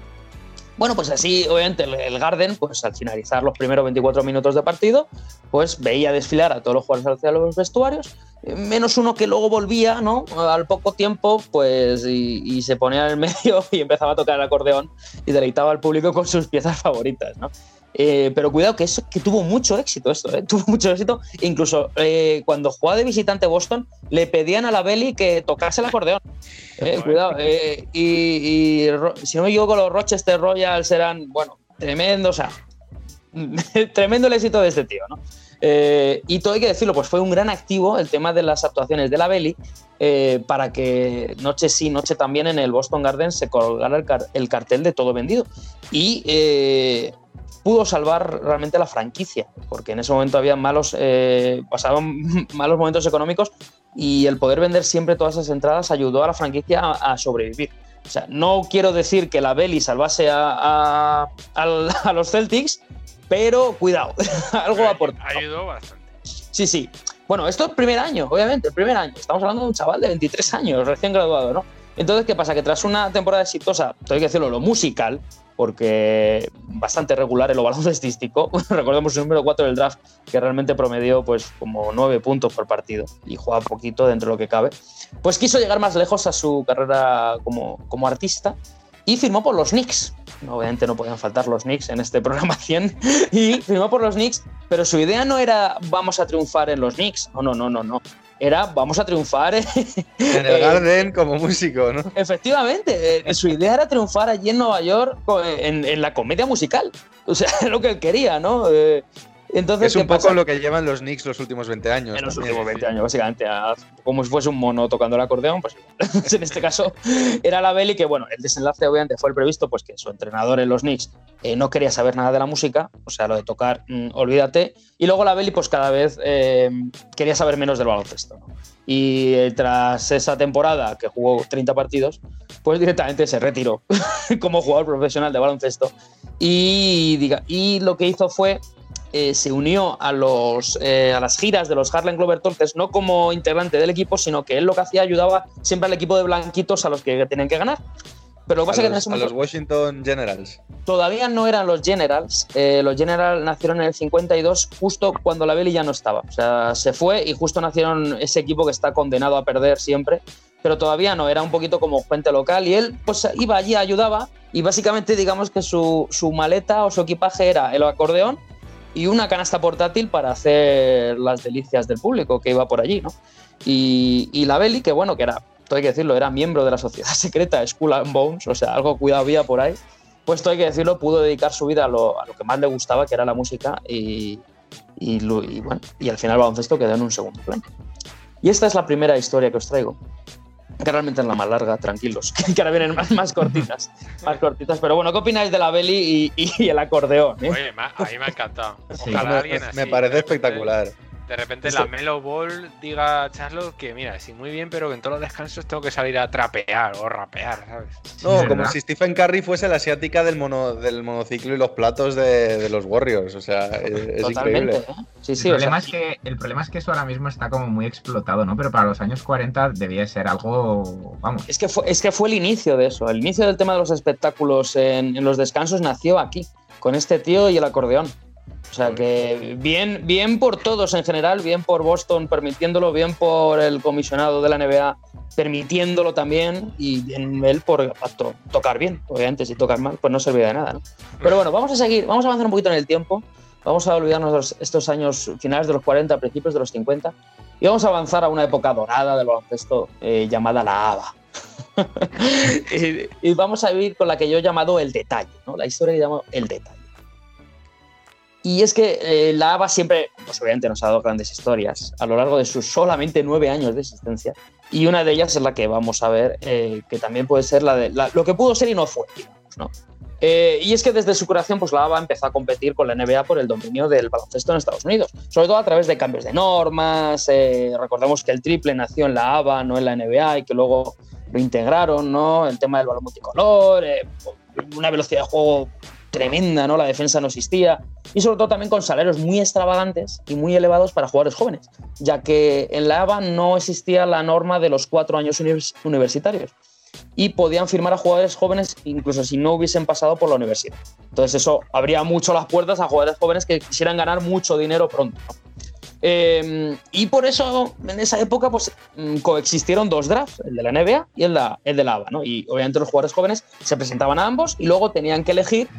bueno, pues así, obviamente, el, Garden, pues al finalizar los primeros 24 minutos de partido, pues veía desfilar a todos los jugadores hacia los vestuarios, menos uno que luego volvía, ¿no? Al poco tiempo, pues, y, y, se ponía en el medio y empezaba a tocar el acordeón y deleitaba al público con sus piezas favoritas, ¿no? Eh, pero cuidado, que, eso, que tuvo mucho éxito esto, ¿eh? tuvo mucho éxito. Incluso eh, cuando jugaba de visitante Boston, le pedían a la Belly que tocase el acordeón. Eh, cuidado. Y, y, si no me equivoco, los Rochester Royals eran, bueno, tremendo, o sea, tremendo el éxito de este tío, ¿no? y todo hay que decirlo, pues fue un gran activo el tema de las actuaciones de la Belly para que noche sí, noche también en el Boston Garden se colgara el, car el cartel de todo vendido. Y pudo salvar realmente la franquicia, porque en ese momento había malos, eh, pasaban malos momentos económicos y el poder vender siempre todas esas entradas ayudó a la franquicia a, a sobrevivir. O sea, no quiero decir que la Belly salvase a, a, a, los Celtics, pero cuidado, algo aportó. Ayudó bastante. Sí, sí. Bueno, esto es el primer año, obviamente, el primer año. Estamos hablando de un chaval de 23 años, recién graduado, ¿no? Entonces, ¿qué pasa? Que tras una temporada exitosa, tengo que decirlo, lo musical, porque bastante regular en lo baloncestístico. Recordemos el número 4 del draft, que realmente promedió pues como 9 puntos por partido y juega poquito dentro de lo que cabe. Pues quiso llegar más lejos a su carrera como, como artista y firmó por los Knicks. Obviamente no podían faltar los Knicks en este programa 100 y firmó por los Knicks, pero su idea no era vamos a triunfar en los Knicks. No, no, no, no, no. Era vamos a triunfar en, En el eh, Garden como músico, ¿no? Efectivamente, eh, su idea era triunfar allí en Nueva York co- en, en la comedia musical. O sea, es lo que él quería, ¿no? Entonces, Es un ¿qué poco pasa? lo que llevan los Knicks los últimos 20 años. En los también. últimos 20 años, básicamente, a- como si fuese un mono tocando el acordeón, pues en este caso era la Belly que, bueno, el desenlace obviamente fue el previsto, pues que su entrenador en los Knicks eh, no quería saber nada de la música, o sea, lo de tocar, mm, olvídate, y luego la Belly pues cada vez eh, quería saber menos del baloncesto, ¿no? Y eh, tras esa temporada, que jugó 30 partidos, pues directamente se retiró como jugador profesional de baloncesto y, diga, y lo que hizo fue eh, se unió a, los, eh, a las giras de los Harlem Globetrotters, no como integrante del equipo, sino que él lo que hacía ayudaba siempre al equipo de blanquitos a los que tenían que ganar. Pero lo que A es que los, a los Washington Generals. todavía no eran los Generals. eh, los Generals nacieron en el 52, justo cuando la Belly ya no estaba. O sea, se fue y justo nacieron ese equipo que está condenado a perder siempre. Pero todavía no, era un poquito como gente local y él pues iba allí, ayudaba y básicamente digamos que su, su maleta o su equipaje era el acordeón y una canasta portátil para hacer las delicias del público que iba por allí, ¿no? Y, y la Belly, que bueno, que era, todo hay que decirlo, era miembro de la sociedad secreta Skull and Bones, o sea, algo cuidado había por ahí, pues todo hay que decirlo, pudo dedicar su vida a lo, a lo que más le gustaba, que era la música, y, y, y bueno, y al final el baloncesto quedó en un segundo plano. Y esta es la primera historia que os traigo, que realmente es la más larga, tranquilos, que ahora vienen más, más cortitas, más cortitas, pero bueno, ¿qué opináis de la Belly y, y el acordeón? eh? Oye, ma- a mí me ha encantado. Sí. Me- alguien me así, parece espectacular. De repente la Melo Ball diga a Charlotte que, mira, sí, muy bien, pero que en todos los descansos tengo que salir a trapear o rapear, ¿sabes? No, como ¿verdad? si Stephen Curry fuese la asiática del, mono, del monociclo y los platos de, de los Warriors. O sea, es, increíble. ¿eh? Sí, sí, el, sea, problema es que, el problema es que eso ahora mismo está como muy explotado, ¿no? Pero para los años 40 debía ser algo, vamos, Es que, fue, es que fue el inicio de eso. El inicio del tema de los espectáculos en, en los descansos nació aquí, con este tío y el acordeón. O sea que bien, bien por todos en general, bien por Boston permitiéndolo, bien por el comisionado de la NBA permitiéndolo también y bien él por to- tocar bien. Obviamente, si tocas mal, pues no servía de nada. ¿no? Pero bueno, vamos a seguir, vamos a avanzar un poquito en el tiempo. Vamos a olvidarnos de estos años finales de los 40, principios de los 50 y vamos a avanzar a una época dorada del baloncesto eh, llamada la ABA. y, vamos a ir con la que yo he llamado el detalle, ¿no? la historia que llamo el detalle. Y es que eh, la ABA siempre, pues obviamente nos ha dado grandes historias a lo largo de sus solamente nueve años de existencia. Y una de ellas es la que vamos a ver, eh, que también puede ser la de la- lo que pudo ser y no fue, digamos, ¿no? Eh, y es que desde su creación, pues la ABA empezó a competir con la NBA por el dominio del baloncesto en Estados Unidos, sobre todo a través de cambios de normas. eh, recordemos que el triple nació en la ABA, no en la NBA, y que luego lo integraron, ¿no? El tema del balón multicolor, eh, una velocidad de juego tremenda, ¿no? La defensa no existía. Y sobre todo también con salarios muy extravagantes y muy elevados para jugadores jóvenes, ya que en la ABA no existía la norma de los cuatro años univers- universitarios y podían firmar a jugadores jóvenes incluso si no hubiesen pasado por la universidad. Entonces eso abría mucho las puertas a jugadores jóvenes que quisieran ganar mucho dinero pronto. Eh, y por eso en esa época pues mm, coexistieron dos drafts, el de la NBA y el de, el de la ABA. ¿no? Y obviamente los jugadores jóvenes se presentaban a ambos y luego tenían que elegir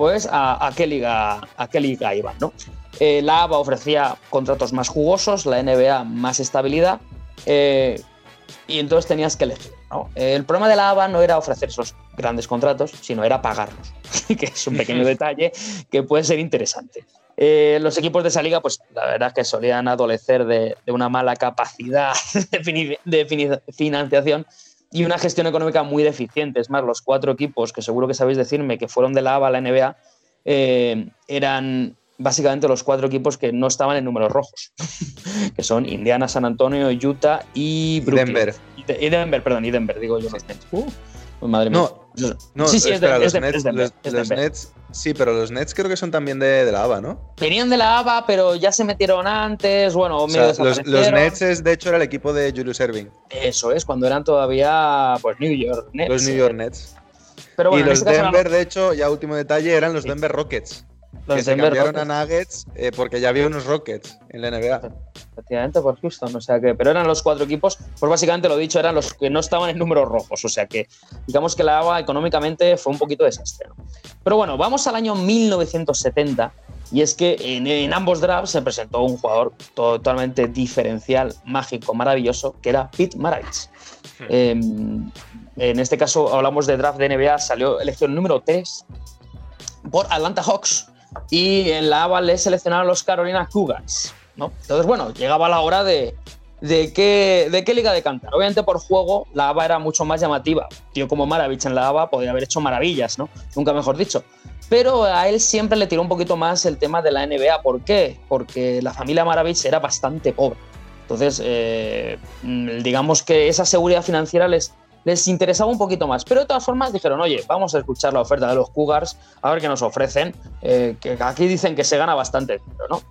pues a, a qué liga a qué liga iban. ¿no? Eh, la ABA ofrecía contratos más jugosos, la NBA más estabilidad. eh, y entonces tenías que elegir. ¿no? El problema de la ABA no era ofrecer esos grandes contratos, sino era pagarlos, que es un pequeño detalle que puede ser interesante. Eh, los equipos de esa liga, pues la verdad es que solían adolecer de, de una mala capacidad de, financiación y una gestión económica muy deficiente. Es más, los cuatro equipos, que seguro que sabéis decirme que fueron de la ABA a la NBA, eh, eran básicamente los cuatro equipos que no estaban en números rojos, que son Indiana, San Antonio, Utah y Brooklyn. Denver. Y, de- y Denver, perdón, y Denver, digo yo. Nets. Uh, madre mía. No, No, sí, sí, es, espera, es los, de- Nets, los- los Sí, pero los Nets creo que son también de, de la ABA, ¿no? Venían de la ABA, pero ya se metieron antes, bueno, O sea, los. Nets, es, de hecho, era el equipo de Julius Erving. Eso es, cuando eran todavía pues New York Nets. Los New York Nets. Pero bueno, y los este Denver, de hecho, ya último detalle, eran los Denver Rockets. Los que se Denver cambiaron Rockets. a Nuggets eh, porque ya había unos Rockets en la NBA. efectivamente por Houston, o sea que, pero eran los cuatro equipos, pues básicamente lo dicho, eran los que no estaban en números rojos, o sea que digamos que la ABA económicamente fue un poquito desastre. ¿no? Pero bueno, vamos al año 1970 y es que en, en ambos drafts se presentó un jugador totalmente diferencial, mágico, maravilloso, que era Pete Maravich. Eh, en este caso hablamos de draft de NBA, salió elección número 3 por Atlanta Hawks y en la ABA le seleccionaron los Carolina Cougars. ¿no? Entonces, bueno, llegaba la hora de, de, qué, de qué liga de cantar. Obviamente por juego la ABA era mucho más llamativa. Tío como Maravich en la ABA podría haber hecho maravillas, ¿no? Nunca mejor dicho. Pero a él siempre le tiró un poquito más el tema de la NBA. ¿Por qué? Porque la familia Maravich era bastante pobre. Entonces, eh, mm, digamos que esa seguridad financiera les, les interesaba un poquito más. Pero de todas formas dijeron, oye, vamos a escuchar la oferta de los Cougars, a ver qué nos ofrecen, eh, que aquí dicen que se gana bastante dinero, ¿no?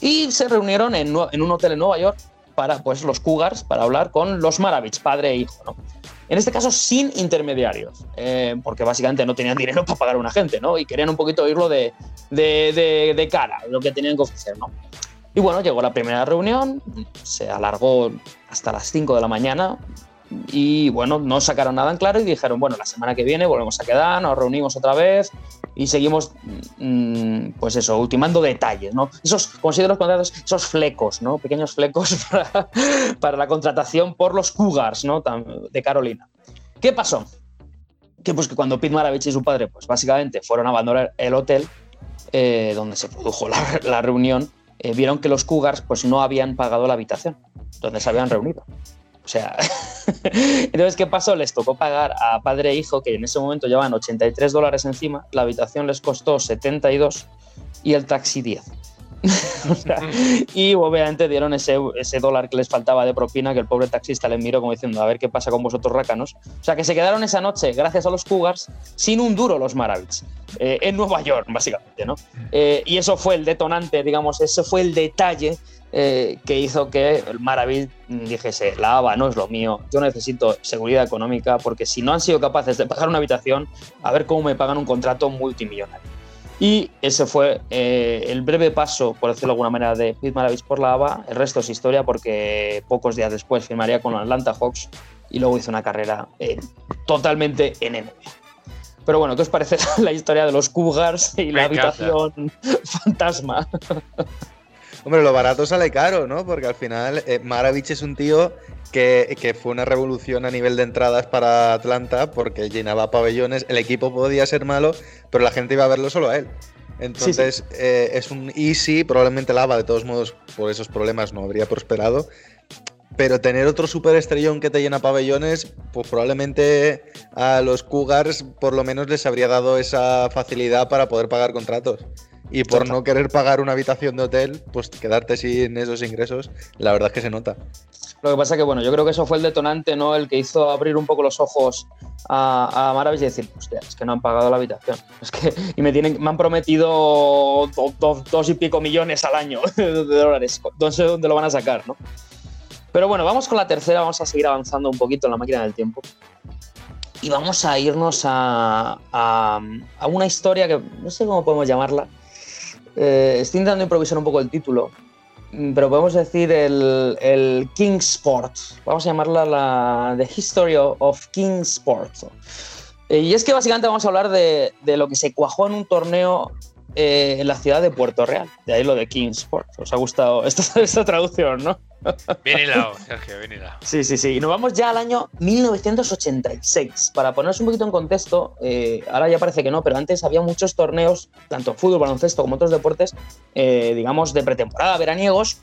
Y se reunieron en, un hotel en Nueva York para, pues, los Cougars, para hablar con los Maravich, padre e hijo, ¿no? En este caso, sin intermediarios, eh, porque básicamente no tenían dinero para pagar a un agente, ¿no? Y querían un poquito oírlo de- de cara, lo que tenían que ofrecer, ¿no? Y bueno, llegó la primera reunión, se alargó hasta las 5 de la mañana y bueno, no sacaron nada en claro y dijeron, bueno, la semana que viene volvemos a quedar, nos reunimos otra vez y seguimos, mm, pues eso, ultimando detalles, ¿no? Esos, considero los contratos, esos flecos, ¿no? Pequeños flecos para, para la contratación por los Cougars, ¿no? De Carolina. ¿Qué pasó? Que pues que cuando Pete Maravich y su padre, pues básicamente fueron a abandonar el hotel eh, donde se produjo la, la reunión, eh, vieron que los Cougars pues no habían pagado la habitación donde se habían reunido. O sea, entonces, ¿qué pasó? Les tocó pagar a padre e hijo, que en ese momento llevaban 83 dólares encima, la habitación les costó 72 y el taxi 10. O sea, y obviamente dieron ese, ese dólar que les faltaba de propina que el pobre taxista les miró como diciendo a ver qué pasa con vosotros rácanos. O sea que se quedaron esa noche, gracias a los Cougars, sin un duro los Maravich, eh, en Nueva York básicamente, ¿no? Eh, y eso fue el detonante, digamos, ese fue el detalle eh, que hizo que el dijese, la ABA no es lo mío, yo necesito seguridad económica porque si no han sido capaces de pagar una habitación, a ver cómo me pagan un contrato multimillonario. Y ese fue eh, el breve paso, por decirlo de alguna manera, de Pete Maravich por la ABA. El resto es historia porque pocos días después firmaría con los Atlanta Hawks y luego hizo una carrera eh, totalmente en NBA. Pero bueno, ¿qué os parece la historia de los Cougars y la encanta. habitación fantasma? Hombre, lo barato sale caro, ¿no? Porque al final eh, Maravich es un tío que, que fue una revolución a nivel de entradas para Atlanta porque llenaba pabellones, el equipo podía ser malo, pero la gente iba a verlo solo a él. Entonces eh, es un easy, probablemente Lava de todos modos por esos problemas no habría prosperado. Pero tener otro superestrellón que te llena pabellones, pues probablemente a los Cougars por lo menos les habría dado esa facilidad para poder pagar contratos. Y por no querer pagar una habitación de hotel, pues quedarte sin esos ingresos, la verdad es que se nota. Lo que pasa que, bueno, yo creo que eso fue el detonante, ¿no? El que hizo abrir un poco los a, a Maravich y decir, hostia, es que no han pagado la habitación. Es que, y me, tienen, me han prometido do- do- dos y pico millones al año de dólares. No sé dónde lo van a sacar, ¿no? Pero bueno, vamos con la tercera, vamos a seguir avanzando un poquito en la máquina del tiempo. Y vamos a irnos a, a, a una historia que no sé cómo podemos llamarla. Eh, estoy intentando improvisar un poco el título, mm, pero podemos decir el, el King Sport. Vamos a llamarla la The History of King Sport. Eh, y es que básicamente vamos a hablar de, de lo que se cuajó en un torneo eh, en la ciudad de Puerto Real. De ahí lo de King Sport. ¿Os ha gustado esta, esta traducción, no? Bien hilado, Sergio, bien hilado. Sí, sí, sí. Y nos vamos ya al año 1986. Para ponernos un poquito en contexto, eh, ahora ya parece que no, pero antes había muchos torneos, tanto fútbol, baloncesto como otros deportes, eh, digamos, de pretemporada, veraniegos,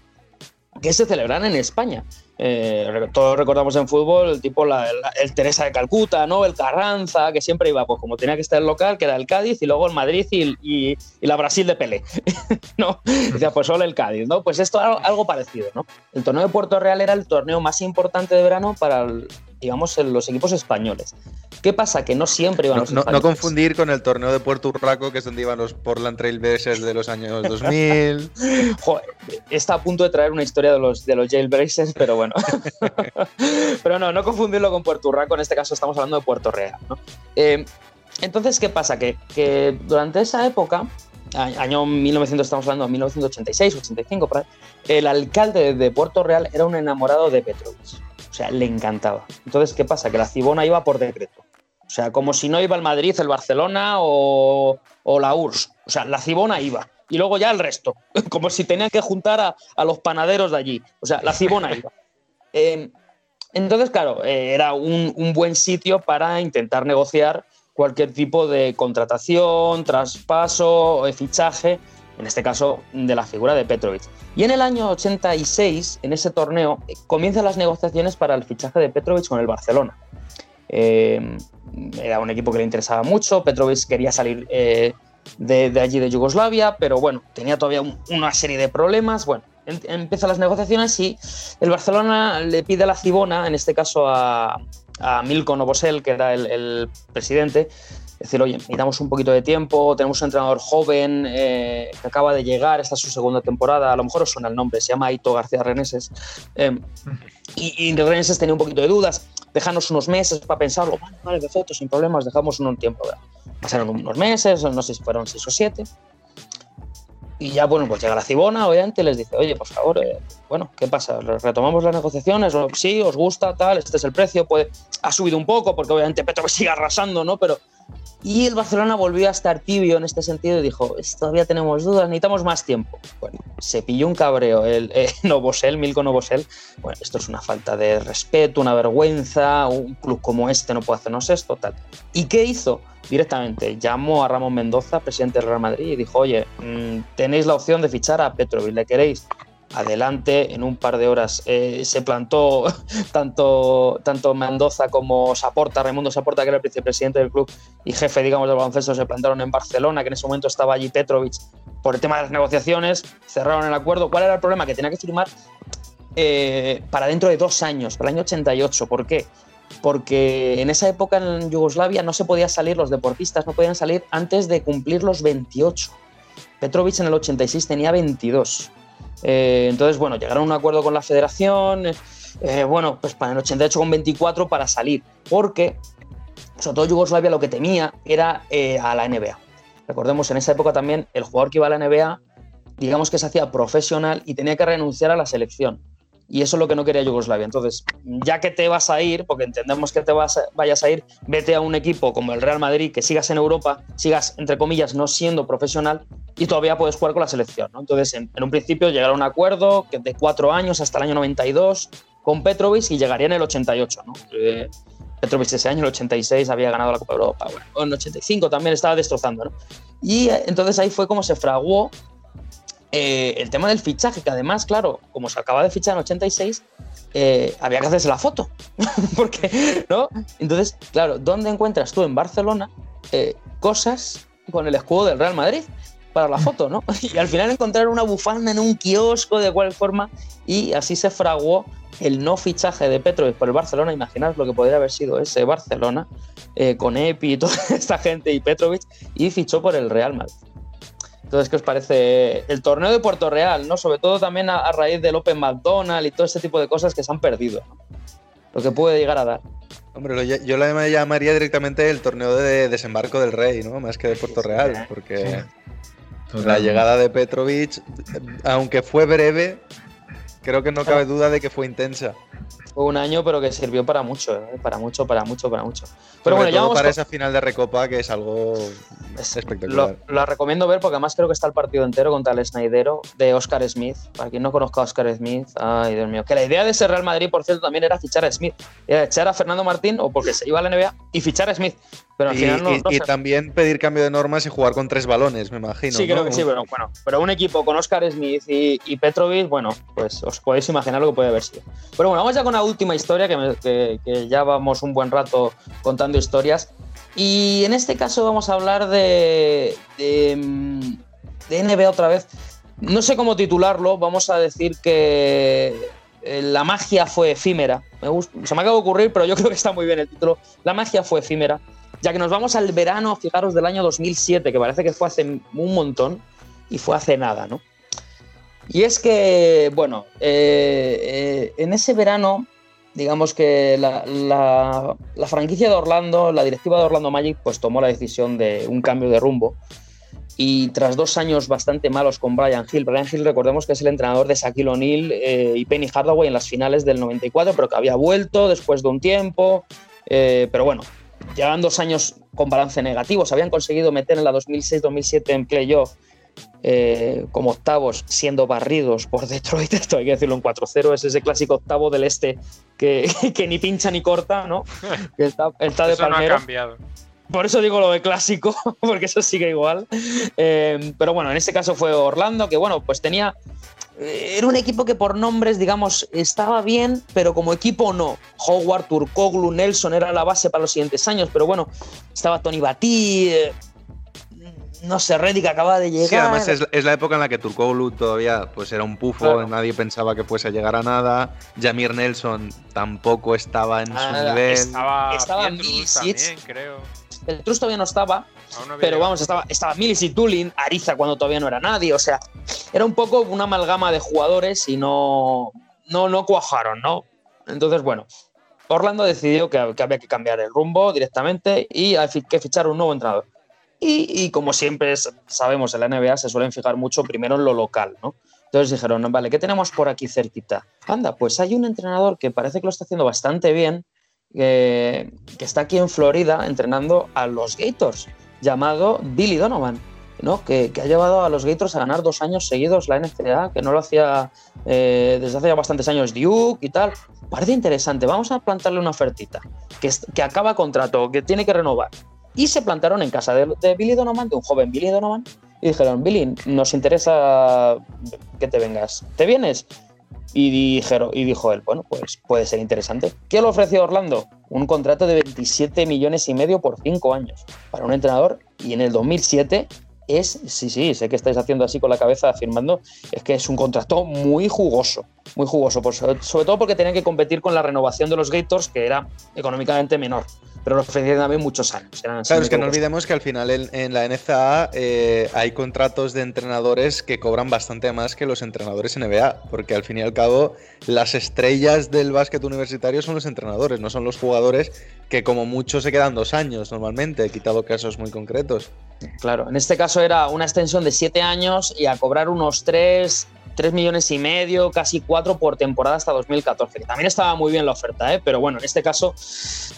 que se celebran en España. Eh, todos recordamos en fútbol el tipo el Teresa de Calcuta, ¿no? El Carranza, que siempre iba, pues como tenía que estar el local, que era el Cádiz, y luego el Madrid y, y- y la Brasil de Pelé. ¿no? Decía, pues solo el Cádiz, ¿no? Pues esto algo, algo parecido, ¿no? El torneo de Puerto Real era el torneo más importante de verano para, el- digamos, los equipos españoles. ¿Qué pasa? Que no siempre iban No, los no- no españoles. confundir con el torneo de Puerto Urraco, que es donde iban los Portland Trailblazers de los años 2000. Joder, está a punto de traer una historia de los, de los jailbreakers, pero bueno. pero no, no confundirlo con Puerto Urraco, en este caso estamos hablando de Puerto Real. ¿no? Eh, entonces, ¿qué pasa? Que, que durante esa época, año 1900, estamos hablando de 1986, 85, por ahí, el alcalde de Puerto Real era un enamorado de Petrovic. O sea, le encantaba. Entonces, ¿qué pasa? Que la Cibona iba por decreto. O sea, como si no iba el Madrid, el Barcelona o, o la URSS. O sea, la Cibona iba. Y luego ya el resto. Como si tenían que juntar a, a los panaderos de allí. O sea, la Cibona iba. Eh, entonces, claro, eh, era un, un buen sitio para intentar negociar cualquier tipo de contratación, traspaso de fichaje, en este caso de la figura de Petrovic. Y en el año 86, en ese torneo, eh, comienzan las negociaciones para el fichaje de Petrovic con el Barcelona. Eh, era un equipo que le interesaba mucho, Petrovic quería salir eh, de, allí de Yugoslavia, pero bueno, tenía todavía un- una serie de problemas. Bueno, em- empiezan las negociaciones y el Barcelona le pide a la Cibona, en este caso a, a Milko Novosel, que era el, el presidente, decir, oye, necesitamos un poquito de tiempo, tenemos un entrenador joven eh, que acaba de llegar, esta es su segunda temporada, a lo mejor os suena el nombre, se llama Aito García Reneses. eh, y, y Reneses tenía un poquito de dudas, déjanos unos meses para pensarlo, vale, vale, perfecto, sin problemas, dejamos un tiempo. ¿verdad? Pasaron unos meses, no sé si fueron seis o siete. Y ya, bueno, pues llega la Cibona, obviamente, y les dice, oye, por favor, eh, bueno, ¿qué pasa? ¿Retomamos las negociaciones? ¿O Sí, os gusta, tal, este es el precio, puede... ha subido un poco, porque obviamente Petro sigue arrasando, ¿no? Pero... Y el Barcelona volvió a estar tibio en este sentido y dijo, "Es- todavía tenemos dudas, necesitamos más tiempo. Bueno, se pilló un cabreo el eh, Novosel, Milko Novosel. Bueno, esto es una falta de respeto, una vergüenza, un club como este no puede hacernos esto, tal. ¿Y qué hizo? Directamente llamó a Ramón Mendoza, presidente del Real Madrid, y dijo, oye, mm, tenéis la opción de fichar a Petrovic, ¿le queréis? Adelante, en un par de horas eh, se plantó tanto, tanto Mendoza como Saporta, Raimundo Saporta, que era el vicepresidente del club y jefe, digamos, del baloncesto, se plantaron en Barcelona, que en ese momento estaba allí Petrovic, por el tema de las negociaciones, cerraron el acuerdo. ¿Cuál era el problema? Que tenía que firmar eh, para dentro de dos años, para el año 88. ¿Por qué? Porque en esa época en Yugoslavia no se podía salir, los deportistas no podían salir antes de cumplir los 28. Petrovic en el 86 tenía 22. Eh, entonces, bueno, llegaron a un acuerdo con la federación, eh, bueno, pues para el 88 con 24 para salir, porque sobre todo Yugoslavia lo que temía era eh, a la NBA. Recordemos, en esa época también el jugador que iba a la NBA, digamos que se hacía profesional y tenía que renunciar a la selección. Y eso es lo que no quería Yugoslavia. Entonces, ya que te vas a ir, porque entendemos que te vas a- vayas a ir, vete a un equipo como el Real Madrid, que sigas en Europa, sigas, entre comillas, no siendo profesional y todavía puedes jugar con la selección. ¿no? Entonces, en, en un principio llegaron a un acuerdo de cuatro años hasta el año 92 con Petrovic y llegaría en el 88. ¿no? Eh, Petrovic ese año, el 86, había ganado la Copa Europa. Bueno, en el 85 también estaba destrozando. ¿no? Y eh, entonces ahí fue como se fraguó eh, el tema del fichaje, que además, claro, como se acaba de fichar en 86, eh, había que hacerse la foto. Porque, ¿no? Entonces, claro, ¿dónde encuentras tú en Barcelona eh, cosas con el escudo del Real Madrid? Para la foto, ¿no? Y al final encontrar una bufanda en un kiosco de cual forma y así se fraguó el no fichaje de Petrovic por el Barcelona. Imaginaos lo que podría haber sido ese Barcelona eh, con Epi y toda esta gente y Petrovic y fichó por el Real Madrid. Entonces, ¿qué os parece el torneo de Puerto Real? ¿no? Sobre todo también a, a raíz del Open McDonald's y todo este tipo de cosas que se han perdido. ¿no? Lo que puede llegar a dar. Hombre, yo la llamaría directamente el torneo de desembarco del rey, ¿no? Más que de Puerto Real, porque la llegada de Petrovic, aunque fue breve, creo que no cabe duda de que fue intensa. Fue un año, pero que sirvió para mucho, ¿eh? para mucho, para mucho, para mucho. Pero Sobre bueno, ya vamos para con- esa final de Recopa, que es algo espectacular. Lo, recomiendo ver porque además creo que está el partido entero contra el Snydero de Oscar Smith. Para quien no conozca a Oscar Smith, ay Dios mío. Que la idea de ese Real Madrid, por cierto, también era fichar a Smith. Era echar a Fernando Martín o porque se iba a la NBA y fichar a Smith. Pero al y, no, también pedir cambio de normas y jugar con tres balones, me imagino. Sí, creo que sí, pero bueno. Pero un equipo con Oscar Smith y, y Petrovic, bueno, pues os podéis imaginar lo que puede haber sido. Pero bueno, vamos ya con la última historia, que, me- que- que ya vamos un buen rato contando historias. Y en este caso vamos a hablar de, de, de NBA otra vez. No sé cómo titularlo, vamos a decir que eh, la magia fue efímera. Me se me acaba de ocurrir, pero yo creo que está muy bien el título. La magia fue efímera, ya que nos vamos al verano, fijaros, del año 2007, que parece que fue hace un montón y fue hace nada, ¿no? Y es que, bueno, eh, eh, en ese verano digamos que la, la- franquicia de Orlando, la directiva de Orlando Magic, pues tomó la decisión de un cambio de rumbo. Y tras dos años bastante malos con Brian Hill, Brian Hill recordemos que es el entrenador de Shaquille O'Neal eh, y Penny Hardaway en las finales del 94, pero que había vuelto después de un tiempo. pero bueno, llevan dos años con balance negativo. Se habían conseguido meter en la 2006-2007 en playoff eh, como octavos, siendo barridos por Detroit. Esto hay que decirlo en 4-0. Es ese clásico octavo del este que, que ni pincha ni corta, ¿no? Que está, está de Eso no ha palmero. cambiado. Por eso digo lo de clásico, porque eso sigue igual. Eh, pero bueno, en este caso fue Orlando, que bueno, pues tenía. Eh, Era un equipo que por nombres, digamos, estaba bien, pero como equipo no. Howard, Turkoglu, Nelson era la base para los siguientes años, pero bueno, estaba Tony Batí, eh, no sé, Reddick acababa de llegar. Sí, además es, es la época en la que Turkoglu todavía pues era un pufo, Claro. nadie pensaba que fuese a llegar a nada. Jamir Nelson tampoco estaba en su nivel. Estaba, Estaba Milicic. también, creo. El Trust todavía no estaba, no pero vamos, estaba, estaba Milis y Tulin, Ariza cuando todavía no era nadie, o sea, era un poco una amalgama de jugadores y no, no, no cuajaron, ¿no? Entonces, bueno, Orlando decidió que, que había que cambiar el rumbo directamente y hay que fichar un nuevo entrenador. Y, y como siempre sabemos, en la NBA se suelen fijar mucho primero en lo local, ¿no? Entonces dijeron, vale, ¿qué tenemos por aquí cerquita? Anda, pues hay un entrenador que parece que lo está haciendo bastante bien, eh, que está aquí en Florida entrenando a los Gators, llamado Billy Donovan, ¿no? que, que ha llevado a los Gators a ganar dos años seguidos la NCAA, que no lo hacía eh, desde hace ya bastantes años Duke y tal. Parece interesante, vamos a plantarle una ofertita, que, que acaba contrato, que tiene que renovar. Y se plantaron en casa de, de Billy Donovan, de un joven Billy Donovan, y dijeron, Billy, nos interesa que te vengas. ¿Te vienes? Y, dijeron, y dijo él, bueno, pues puede ser interesante. ¿Qué le ofreció Orlando? Un contrato de 27 millones y medio por cinco años para un entrenador. Y en el 2007 es, sí, sí, sé que estáis haciendo así con la cabeza afirmando, es que es un contrato muy jugoso, muy jugoso, sobre todo porque tenían que competir con la renovación de los Gators, que era económicamente menor, pero lo ofrecían también muchos años. Eran, Claro, es que no olvidemos que al final en, en la NCAA eh, hay contratos de entrenadores que cobran bastante más que los entrenadores NBA, porque al fin y al cabo las estrellas del básquet universitario son los entrenadores, no son los jugadores que como mucho se quedan dos años normalmente, he quitado casos muy concretos. Claro, en este caso era una extensión de siete años y a cobrar unos tres, tres millones y medio, casi cuatro por temporada hasta 2014. que También estaba muy bien la oferta, ¿eh? pero bueno, en este caso,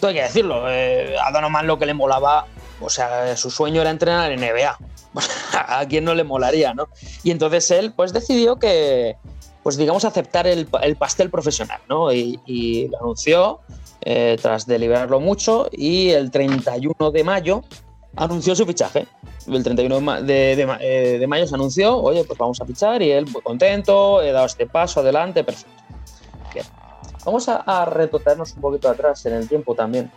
todo hay que decirlo, eh, a Donovan lo que le molaba, o sea, su sueño era entrenar en NBA. a quien no le molaría, ¿no? Y entonces él, pues decidió que, pues digamos, aceptar el, el pastel profesional, ¿no? Y, y lo anunció eh, tras deliberarlo mucho y el 31 de mayo anunció su fichaje. El 31 de, de- eh, de mayo se anunció, oye, pues vamos a fichar y él contento, he dado este paso adelante, perfecto. Bien. Vamos a, a retrotraernos un poquito atrás en el tiempo también.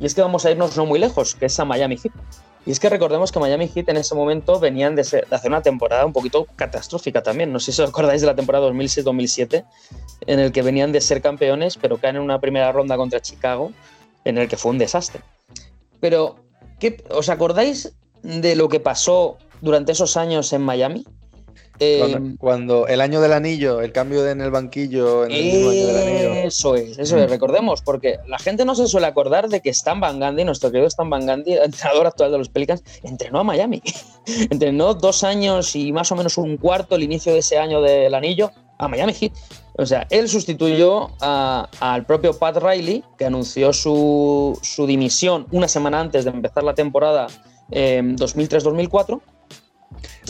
Y es que vamos a irnos no muy lejos, que es a Miami Heat. Y es que recordemos que Miami Heat en ese momento venían de, hacer una temporada un poquito catastrófica también. No sé si os acordáis de la temporada 2006-2007, en el que venían de ser campeones, pero caen en una primera ronda contra Chicago, en el que fue un desastre. Pero, ¿qué, ¿os acordáis de lo que pasó durante esos años en Miami? Eh, Cuando, cuando el año del anillo, el cambio de- en el banquillo, en el mismo año del anillo. Eso es, eso es, recordemos, porque la gente no se suele acordar de que Stan Van Gundy, nuestro querido Stan Van el entrenador actual de los Pelicans, entrenó a Miami. entrenó dos años y más o menos un cuarto el inicio de ese año del anillo a Miami Heat. O sea, él sustituyó al propio Pat Riley, que anunció su, su dimisión una semana antes de empezar la temporada eh, 2003-2004.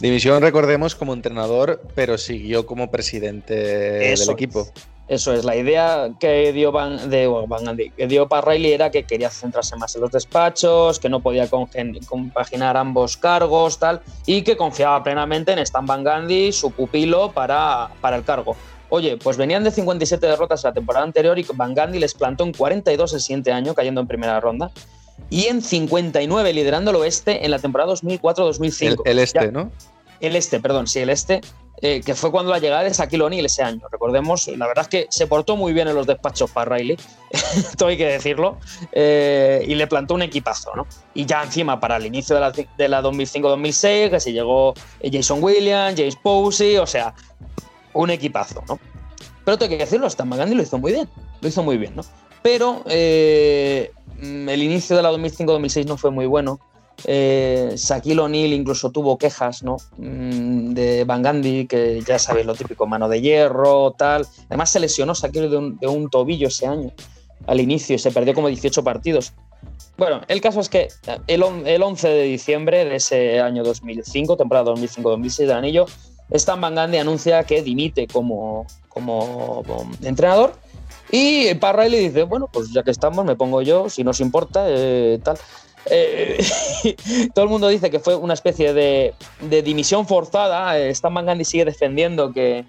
Dimisión, recordemos, como entrenador, pero siguió como presidente Eso del equipo. Eso es, la idea que dio Van, de, bueno, Van Gundy, que dio Pat Riley era que quería centrarse más en los despachos, que no podía compaginar ambos cargos, tal, y que confiaba plenamente en Stan Van Gundy, su pupilo, para, para el cargo. Oye, pues venían de 57 derrotas la temporada anterior y Van Gundy les plantó en 42 el siguiente año, cayendo en primera ronda, y en 59 liderando el oeste en la temporada 2004-2005. El, el este, Ya- ¿no? El este, perdón, sí, el este, eh, que fue cuando la llegada de Shaquille O'Neal ese año. Recordemos, la verdad es que se portó muy bien en los despachos para Riley, esto hay que decirlo, eh, y le plantó un equipazo, ¿no? Y ya encima para el inicio de la, de la 2005-2006, que se llegó Jason Williams, James Posey, o sea, un equipazo, ¿no? Pero tengo que decirlo, Van Gundy lo hizo muy bien. Lo hizo muy bien, ¿no? Pero eh, el inicio de la 2005-2006 no fue muy bueno. Eh, Shaquille O'Neal incluso tuvo quejas, ¿no? Mm, de Van Gundy, que ya sabéis lo típico, mano de hierro, tal. Además se lesionó Shaquille de un, tobillo ese año, al inicio, y se perdió como 18 partidos. Bueno, el caso es que el, el 11 de diciembre de ese año 2005, temporada 2005-2006 del anillo, Stan Van Gundy anuncia que dimite como, como, entrenador y Pat Riley dice, bueno, pues ya que estamos, me pongo yo, si nos importa, eh, tal. Eh, todo el mundo dice que fue una especie de, dimisión forzada. Eh, Stan Van Gundy sigue defendiendo que,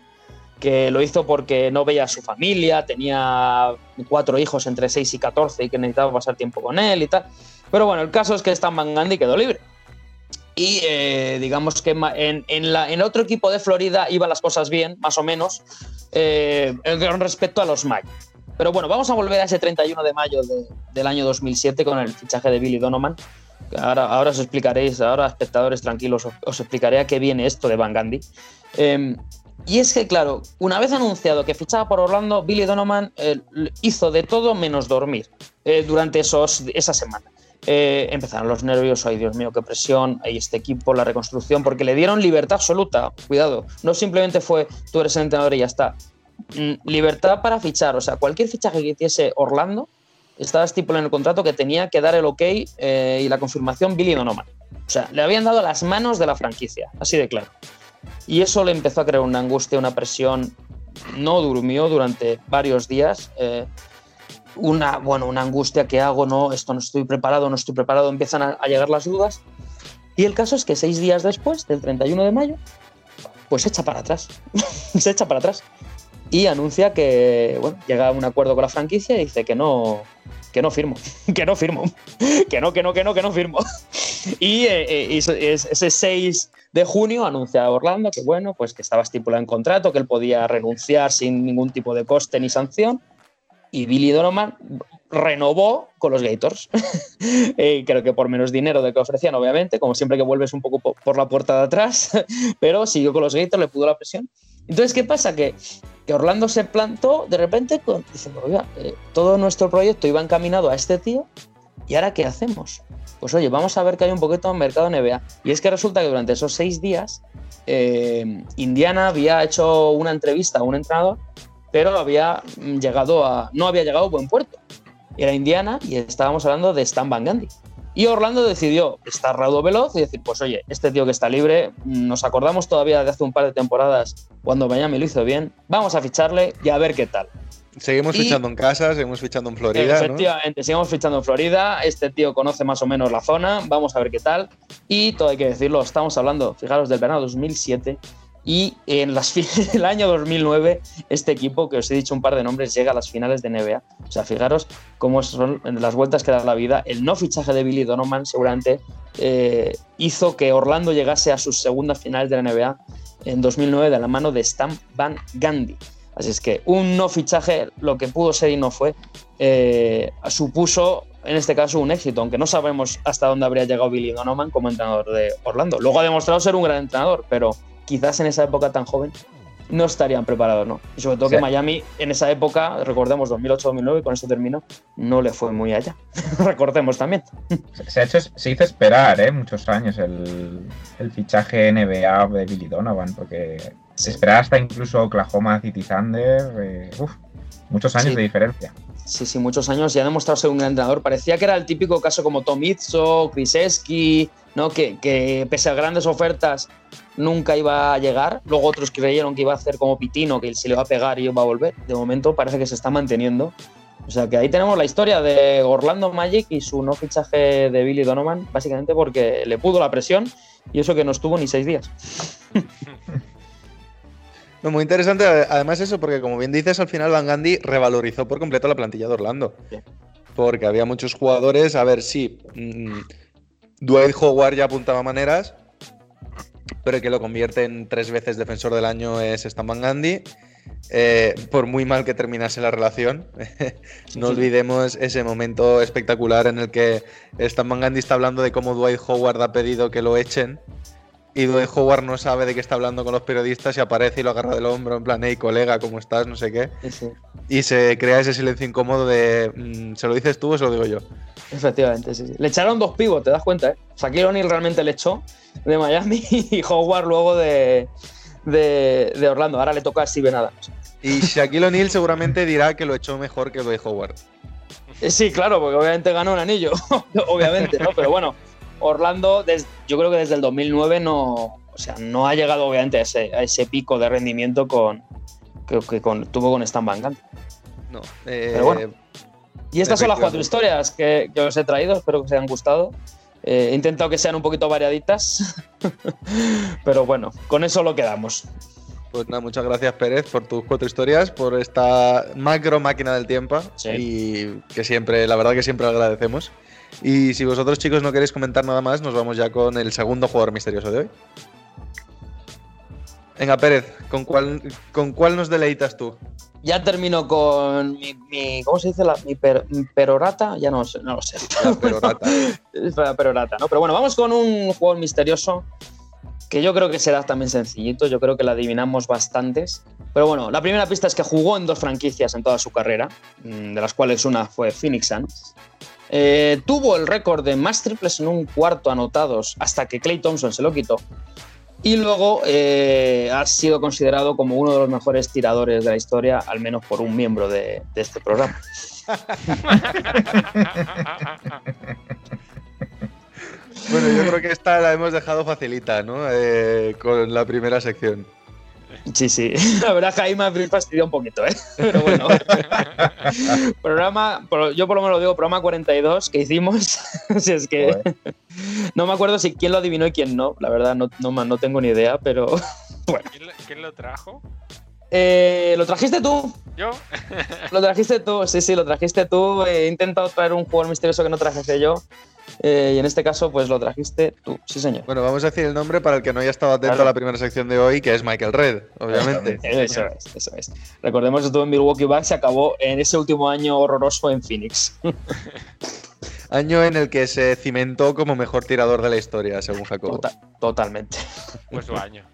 que lo hizo porque no veía a su familia, tenía cuatro hijos entre 6 y 14 y que necesitaba pasar tiempo con él y tal. Pero bueno, el caso es que Stan Van Gundy quedó libre. Y eh, digamos que en, en la- otro equipo de Florida iban las cosas bien, más o menos, con respecto a los Magic. Pero bueno, vamos a volver a ese 31 de mayo de- del año 2007 con el fichaje de Billy Donovan. Ahora, ahora os explicaréis, ahora espectadores tranquilos, os, explicaré a qué viene esto de Van Gundy. Eh, y es que, claro, una vez anunciado que fichaba por Orlando, Billy Donovan eh, hizo de todo menos dormir eh, durante esos, esa semana. Eh, empezaron los nervios, ay Dios mío, qué presión, hay este equipo, la reconstrucción, porque le dieron libertad absoluta, cuidado, no simplemente fue tú eres el entrenador y ya está, libertad para fichar, o sea, cualquier fichaje que hiciese Orlando estaba estipulado en el contrato que tenía que dar el ok eh, y la confirmación Billy Donovan. O sea, le habían dado las manos de la franquicia, así de claro. Y eso le empezó a crear una angustia, una presión. No durmió durante varios días. eh, una, bueno, una angustia que hago, no, esto no estoy preparado, no estoy preparado, empiezan a, a llegar las dudas. Y el caso es que seis días después, del 31 de mayo, pues se echa para atrás. se echa para atrás. Y anuncia que, bueno, llega a un acuerdo con la franquicia y dice que no, que no firmo, que no firmo, que no, que no, que no, que no firmo. Y, eh, eh, ese 6 de junio anuncia a Orlando que, bueno, pues que estaba estipulado en contrato, que él podía renunciar sin ningún tipo de coste ni sanción. Y Billy Donovan renovó con los Gators. Eh, creo que por menos dinero de que ofrecían, obviamente, como siempre que vuelves un poco po- por la puerta de atrás, pero siguió con los Gators, le pudo la presión. Entonces, ¿qué pasa? Que, que Orlando se plantó de repente con, diciendo, oiga, eh, todo nuestro proyecto iba encaminado a este tío, ¿y ahora qué hacemos? Pues oye, vamos a ver que hay un poquito de mercado NBA. Y es que resulta que durante esos seis días, eh, Indiana había hecho una entrevista a un entrenador, pero había llegado a, no había llegado a buen puerto. Era Indiana y estábamos hablando de Stan Van Gundy. Y Orlando decidió estar raudo veloz y decir, pues oye, este tío que está libre, mm, nos acordamos todavía de hace un par de temporadas cuando Miami lo hizo bien, vamos a ficharle y a ver qué tal. Seguimos Y- fichando en casa, seguimos fichando en Florida. ¿no? Efectivamente, sigamos fichando en Florida. Este tío conoce más o menos la zona. Vamos a ver qué tal. Y todo hay que decirlo, estamos hablando, fijaros, del verano 2007. Y en las el año 2009, este equipo, que os he dicho un par de nombres, llega a las finales de NBA. O sea, fijaros cómo son las vueltas que da la vida. El no fichaje de Billy Donovan seguramente eh, hizo que Orlando llegase a sus segundas finales de la NBA en 2009 de la mano de Stan Van Gundy. Así es que un no fichaje, lo que pudo ser y no fue, eh, supuso en este caso un éxito, aunque no sabemos hasta dónde habría llegado Billy Donovan como entrenador de Orlando. Luego ha demostrado ser un gran entrenador, pero quizás en esa época tan joven no estarían preparados, ¿no? Y sobre todo Sí. que Miami en esa época, recordemos 2008-2009, y con eso terminó, no le fue muy allá. recordemos también. Se, ha hecho, se hizo esperar, ¿eh? Muchos años el, el fichaje NBA de Billy Donovan, porque se esperaba hasta incluso Oklahoma City Thunder. eh, uf, muchos años Sí. de diferencia. Sí, sí, muchos años y ha demostrado ser un gran entrenador. Parecía que era el típico caso como Tom Izzo, Chris Esky, ¿no? Que, que pese a grandes ofertas nunca iba a llegar. Luego otros creyeron que iba a hacer como Pitino, que se le va a pegar y iba a volver. De momento parece que se está manteniendo. O sea que ahí tenemos la historia de Orlando Magic y su no fichaje de Billy Donovan, básicamente porque le pudo la presión y eso que no estuvo ni seis días. No, muy interesante, además eso, porque como bien dices, al final Van Gundy revalorizó por completo la plantilla de Orlando. Porque había muchos jugadores, a ver, sí, mm, Dwight Howard ya apuntaba maneras, pero el que lo convierte en tres veces defensor del año es Stan Van Gundy. Eh, por muy mal que terminase la relación, no olvidemos ese momento espectacular en el que Stan Van Gundy está hablando de cómo Dwight Howard ha pedido que lo echen y Dwight Howard no sabe de qué está hablando con los periodistas y aparece y lo agarra del hombro en plan, hey colega, ¿cómo estás? No sé qué. Sí. Y se crea ese silencio incómodo de, mm, ¿se lo dices tú o se lo digo yo? Efectivamente, sí, sí. Le echaron dos pivos, te das cuenta, ¿eh? Shaquille O'Neal realmente le echó de Miami y Howard luego de, de, de Orlando. Ahora le toca a Steven Adams. Y Shaquille O'Neal seguramente dirá que lo echó mejor que Dwight Howard. Sí, claro, porque obviamente ganó un anillo, obviamente, ¿no? Pero bueno, Orlando, yo creo que desde el 2009 no, o sea, no ha llegado obviamente a ese, a ese pico de rendimiento con, que, que con- tuvo con Stan Van Gundy. No. eh, Pero bueno. Y estas son las cuatro historias que, que os he traído, espero que os hayan gustado. Eh, he intentado que sean un poquito variaditas, pero bueno, con eso lo quedamos. Pues nada, muchas gracias Pérez por tus cuatro historias, por esta macro máquina del tiempo Sí. y que siempre, la verdad que siempre agradecemos. Y si vosotros chicos no queréis comentar nada más, nos vamos ya con el segundo jugador misterioso de hoy. Venga Pérez, ¿con cuál, con cuál nos deleitas tú? Ya termino con mi, mi- ¿cómo se dice? La, mi, per- mi perorata, ya no, no lo sé. La perorata. La perorata, ¿no? Pero bueno, vamos con un juego misterioso que yo creo que será también sencillito, yo creo que la adivinamos bastantes. Pero bueno, la primera pista es que jugó en dos franquicias en toda su carrera, mm, de las cuales una fue Phoenix Suns. Eh, tuvo el récord de más triples en un cuarto anotados hasta que Clay Thompson se lo quitó. Y luego eh, ha sido considerado como uno de los mejores tiradores de la historia, al menos por un miembro de, de este programa. Bueno, yo creo que esta la hemos dejado facilita, ¿no? Eh, con la primera sección. Sí, sí. La verdad que ahí me ha fastidiado un poquito, ¿eh? Pero bueno. programa, yo por lo menos lo digo, programa 42 que hicimos. si es que. No me acuerdo si quién lo adivinó y quién no. La verdad, no, no, no tengo ni idea, pero. ¿Quién lo, quién lo trajo? Eh, ¿Lo trajiste tú? ¿Yo? Lo trajiste tú, sí, sí, lo trajiste tú. He intentado traer un jugador misterioso que no trajese yo. eh, y en este caso, pues lo trajiste tú, sí, señor. Bueno, vamos a decir el nombre para el que no haya estado atento Claro. a la primera sección de hoy, que es Michael Red, obviamente. Eso es, eso es. Recordemos que estuvo en Milwaukee Bucks y acabó en ese último año horroroso en Phoenix. Año en el que se cimentó como mejor tirador de la historia, según Jacobo. Tota- totalmente. Pues su año.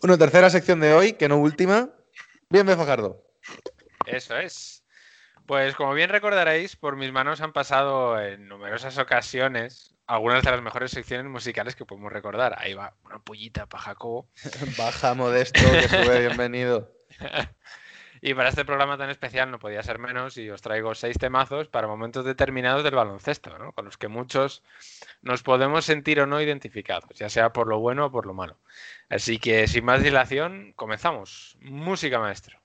Bueno, tercera sección de hoy, que no última. Bien, Fajardo. Eso es. Pues como bien recordaréis, por mis manos han pasado en numerosas ocasiones algunas de las mejores secciones musicales que podemos recordar. Ahí va, una pullita para Jacobo. Baja modesto, que sube, bienvenido. Y para este programa tan especial no podía ser menos y os traigo seis temazos para momentos determinados del baloncesto, ¿no? con los que muchos nos podemos sentir o no identificados, ya sea por lo bueno o por lo malo. Así que sin más dilación, comenzamos. Música maestro.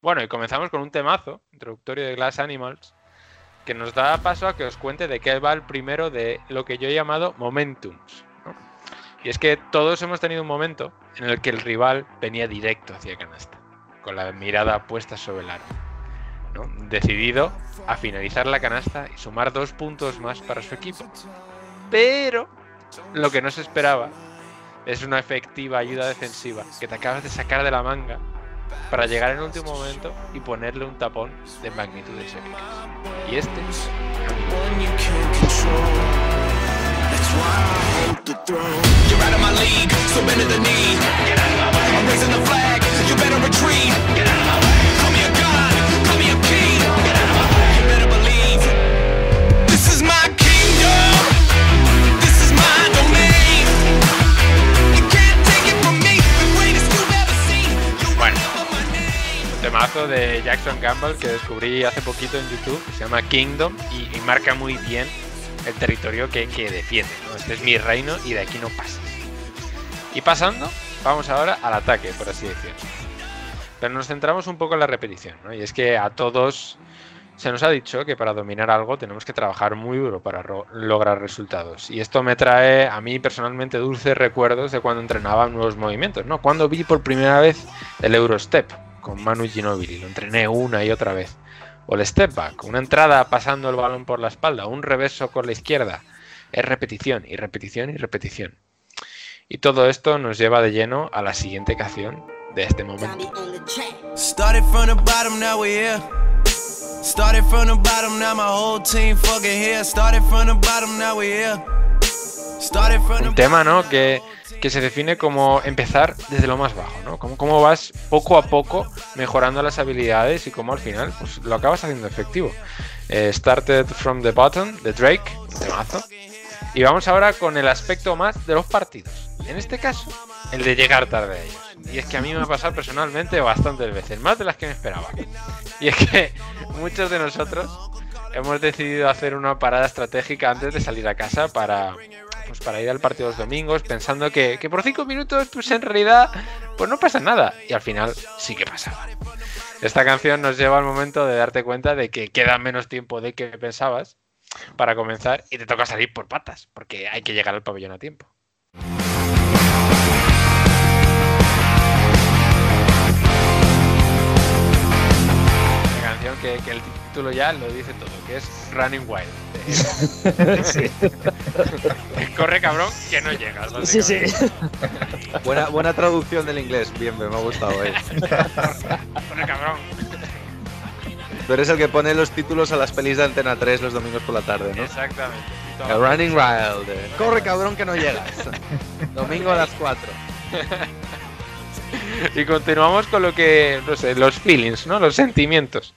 Bueno, y comenzamos con un temazo introductorio de Glass Animals que nos da paso a que os cuente de qué va el primero de lo que yo he llamado momentums. Y es que todos hemos tenido un momento en el que el rival venía directo hacia canasta, con la mirada puesta sobre el aro, decidido a finalizar la canasta y sumar dos puntos más para su equipo. Pero lo que no se esperaba es una efectiva ayuda defensiva que te acabas de sacar de la manga para llegar en último momento y ponerle un tapón de magnitudes épicas. Y este This is my kingdom. This is my domain. Un temazo de Jackson Gamble que descubrí hace poquito en YouTube, que se llama Kingdom y marca muy bien el territorio que, que defiende. ¿no? Este es mi reino y de aquí no pasas. Y pasando, vamos ahora al ataque, por así decirlo. Pero nos centramos un poco en la repetición, ¿no? Y es que a todos se nos ha dicho que para dominar algo tenemos que trabajar muy duro para lograr resultados. Y esto me trae a mí personalmente dulces recuerdos de cuando entrenaba nuevos movimientos, ¿no? Cuando vi por primera vez el Eurostep con Manu Ginobili, lo entrené una y otra vez. O el step back, una entrada pasando el balón por la espalda, un reverso con la izquierda. Es repetición y repetición y repetición. Y todo esto nos lleva de lleno a la siguiente canción de este momento. Started from the bottom, now we're here. Started from the bottom, now my whole team fucking here. Started from the bottom, now we're here. Started from the Un tema, ¿no? Que, que se define como empezar desde lo más bajo, ¿no? Como cómo vas poco a poco mejorando las habilidades y cómo al final pues, lo acabas haciendo efectivo. Eh, started from the bottom, de Drake, un temazo. Y vamos ahora con el aspecto más de los partidos. En este caso, el de llegar tarde a ellos. Y es que a mí me ha pasado personalmente bastantes veces, más de las que me esperaba. Y es que muchos de nosotros hemos decidido hacer una parada estratégica antes de salir a casa para, pues para ir al partido los domingos, pensando que, que por cinco minutos, pues en realidad, pues no pasa nada. Y al final sí que pasaba. Esta canción nos lleva al momento de darte cuenta de que queda menos tiempo de que pensabas para comenzar y te toca salir por patas, porque hay que llegar al pabellón a tiempo. Canción que, que el título ya lo dice todo, que es Running Wild. Sí. Corre cabrón, que no llegas. Sí, sí. Buena, buena traducción del inglés, bien, me ha gustado. eh. Corre cabrón. Tú eres el que pone los títulos a las pelis de Antena 3 los domingos por la tarde, ¿no? Exactamente. El Running Wild. eh. Corre cabrón que no llegas. Domingo a las 4. Y continuamos con lo que, no sé, los feelings, ¿no? Los sentimientos.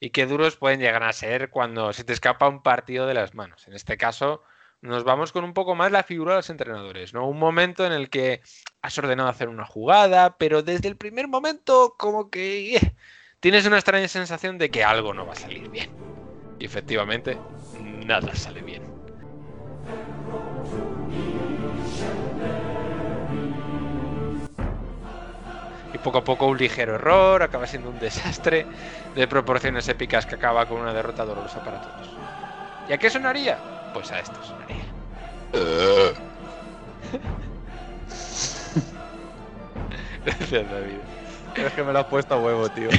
Y qué duros pueden llegar a ser cuando se te escapa un partido de las manos. En este caso, nos vamos con un poco más la figura de los entrenadores, ¿no? Un momento en el que has ordenado hacer una jugada, pero desde el primer momento como que eh, tienes una extraña sensación de que algo no va a salir bien. Y efectivamente, nada sale bien. Y poco a poco un ligero error acaba siendo un desastre de proporciones épicas que acaba con una derrota dolorosa para todos. ¿Y a qué sonaría? Pues a esto sonaría. Gracias, David. Es que me lo has puesto a huevo, tío.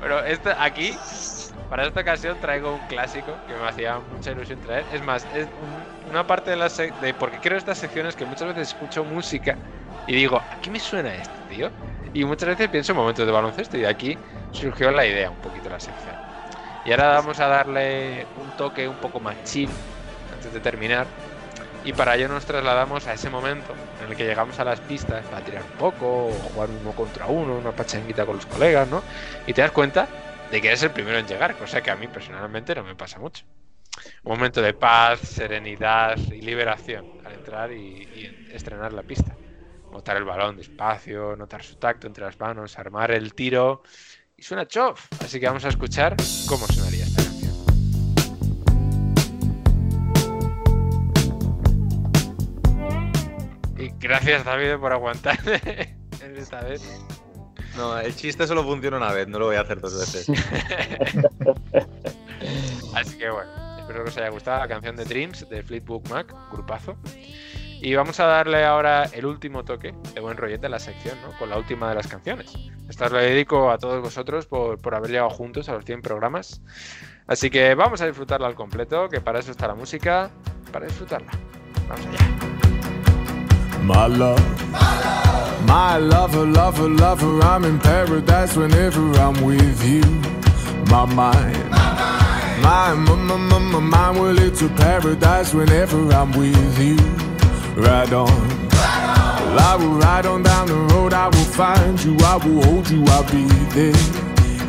Pero esto, aquí, para esta ocasión, traigo un clásico que me hacía mucha ilusión traer. Es más, es un- una parte de la sec- de porque creo estas secciones que muchas veces escucho música y digo, ¿a qué me suena esto, tío? Y muchas veces pienso en momentos de baloncesto y de aquí surgió la idea un poquito la sección. Y ahora vamos a darle un toque un poco más chill antes de terminar. Y para ello nos trasladamos a ese momento en el que llegamos a las pistas para tirar un poco, o jugar uno contra uno, una pachanguita con los colegas, ¿no? Y te das cuenta de que eres el primero en llegar, cosa que a mí personalmente no me pasa mucho. Un momento de paz, serenidad y liberación al entrar y, y estrenar la pista. Notar el balón despacio, notar su tacto entre las manos, armar el tiro. Y suena chof. Así que vamos a escuchar cómo sonaría esta canción. Y gracias David por aguantar esta vez. No, el chiste solo funciona una vez, no lo voy a hacer dos veces. Así que bueno, espero que os haya gustado la canción de Dreams de Fleetwood Mac, grupazo. Y vamos a darle ahora el último toque de buen rollete a la sección, ¿no? Con la última de las canciones. Esta os la dedico a todos vosotros por, por haber llegado juntos a los 100 programas. Así que vamos a disfrutarla al completo, que para eso está la música, para disfrutarla. Vamos allá. My love, my lover, lover, lover, I'm in paradise whenever I'm with you. My mind, my, my, my, mind, well, it's a paradise whenever I'm with you. Ride on, well, I will ride on down the road, I will find you, I will hold you, I'll be there.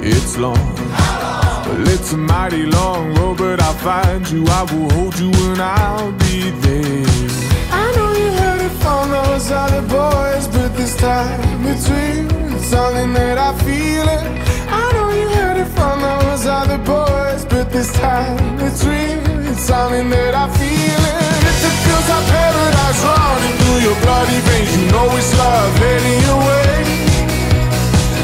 It's long, well, it's a mighty long road, but I'll find you, I will hold you, and I'll be there. I know you heard it from those other boys, but this time it's something that I feel it. I know you heard it from those other boys, but this time it's real. Something that I feel it. If it feels like paradise running through your bloody veins, you know it's love heading your way.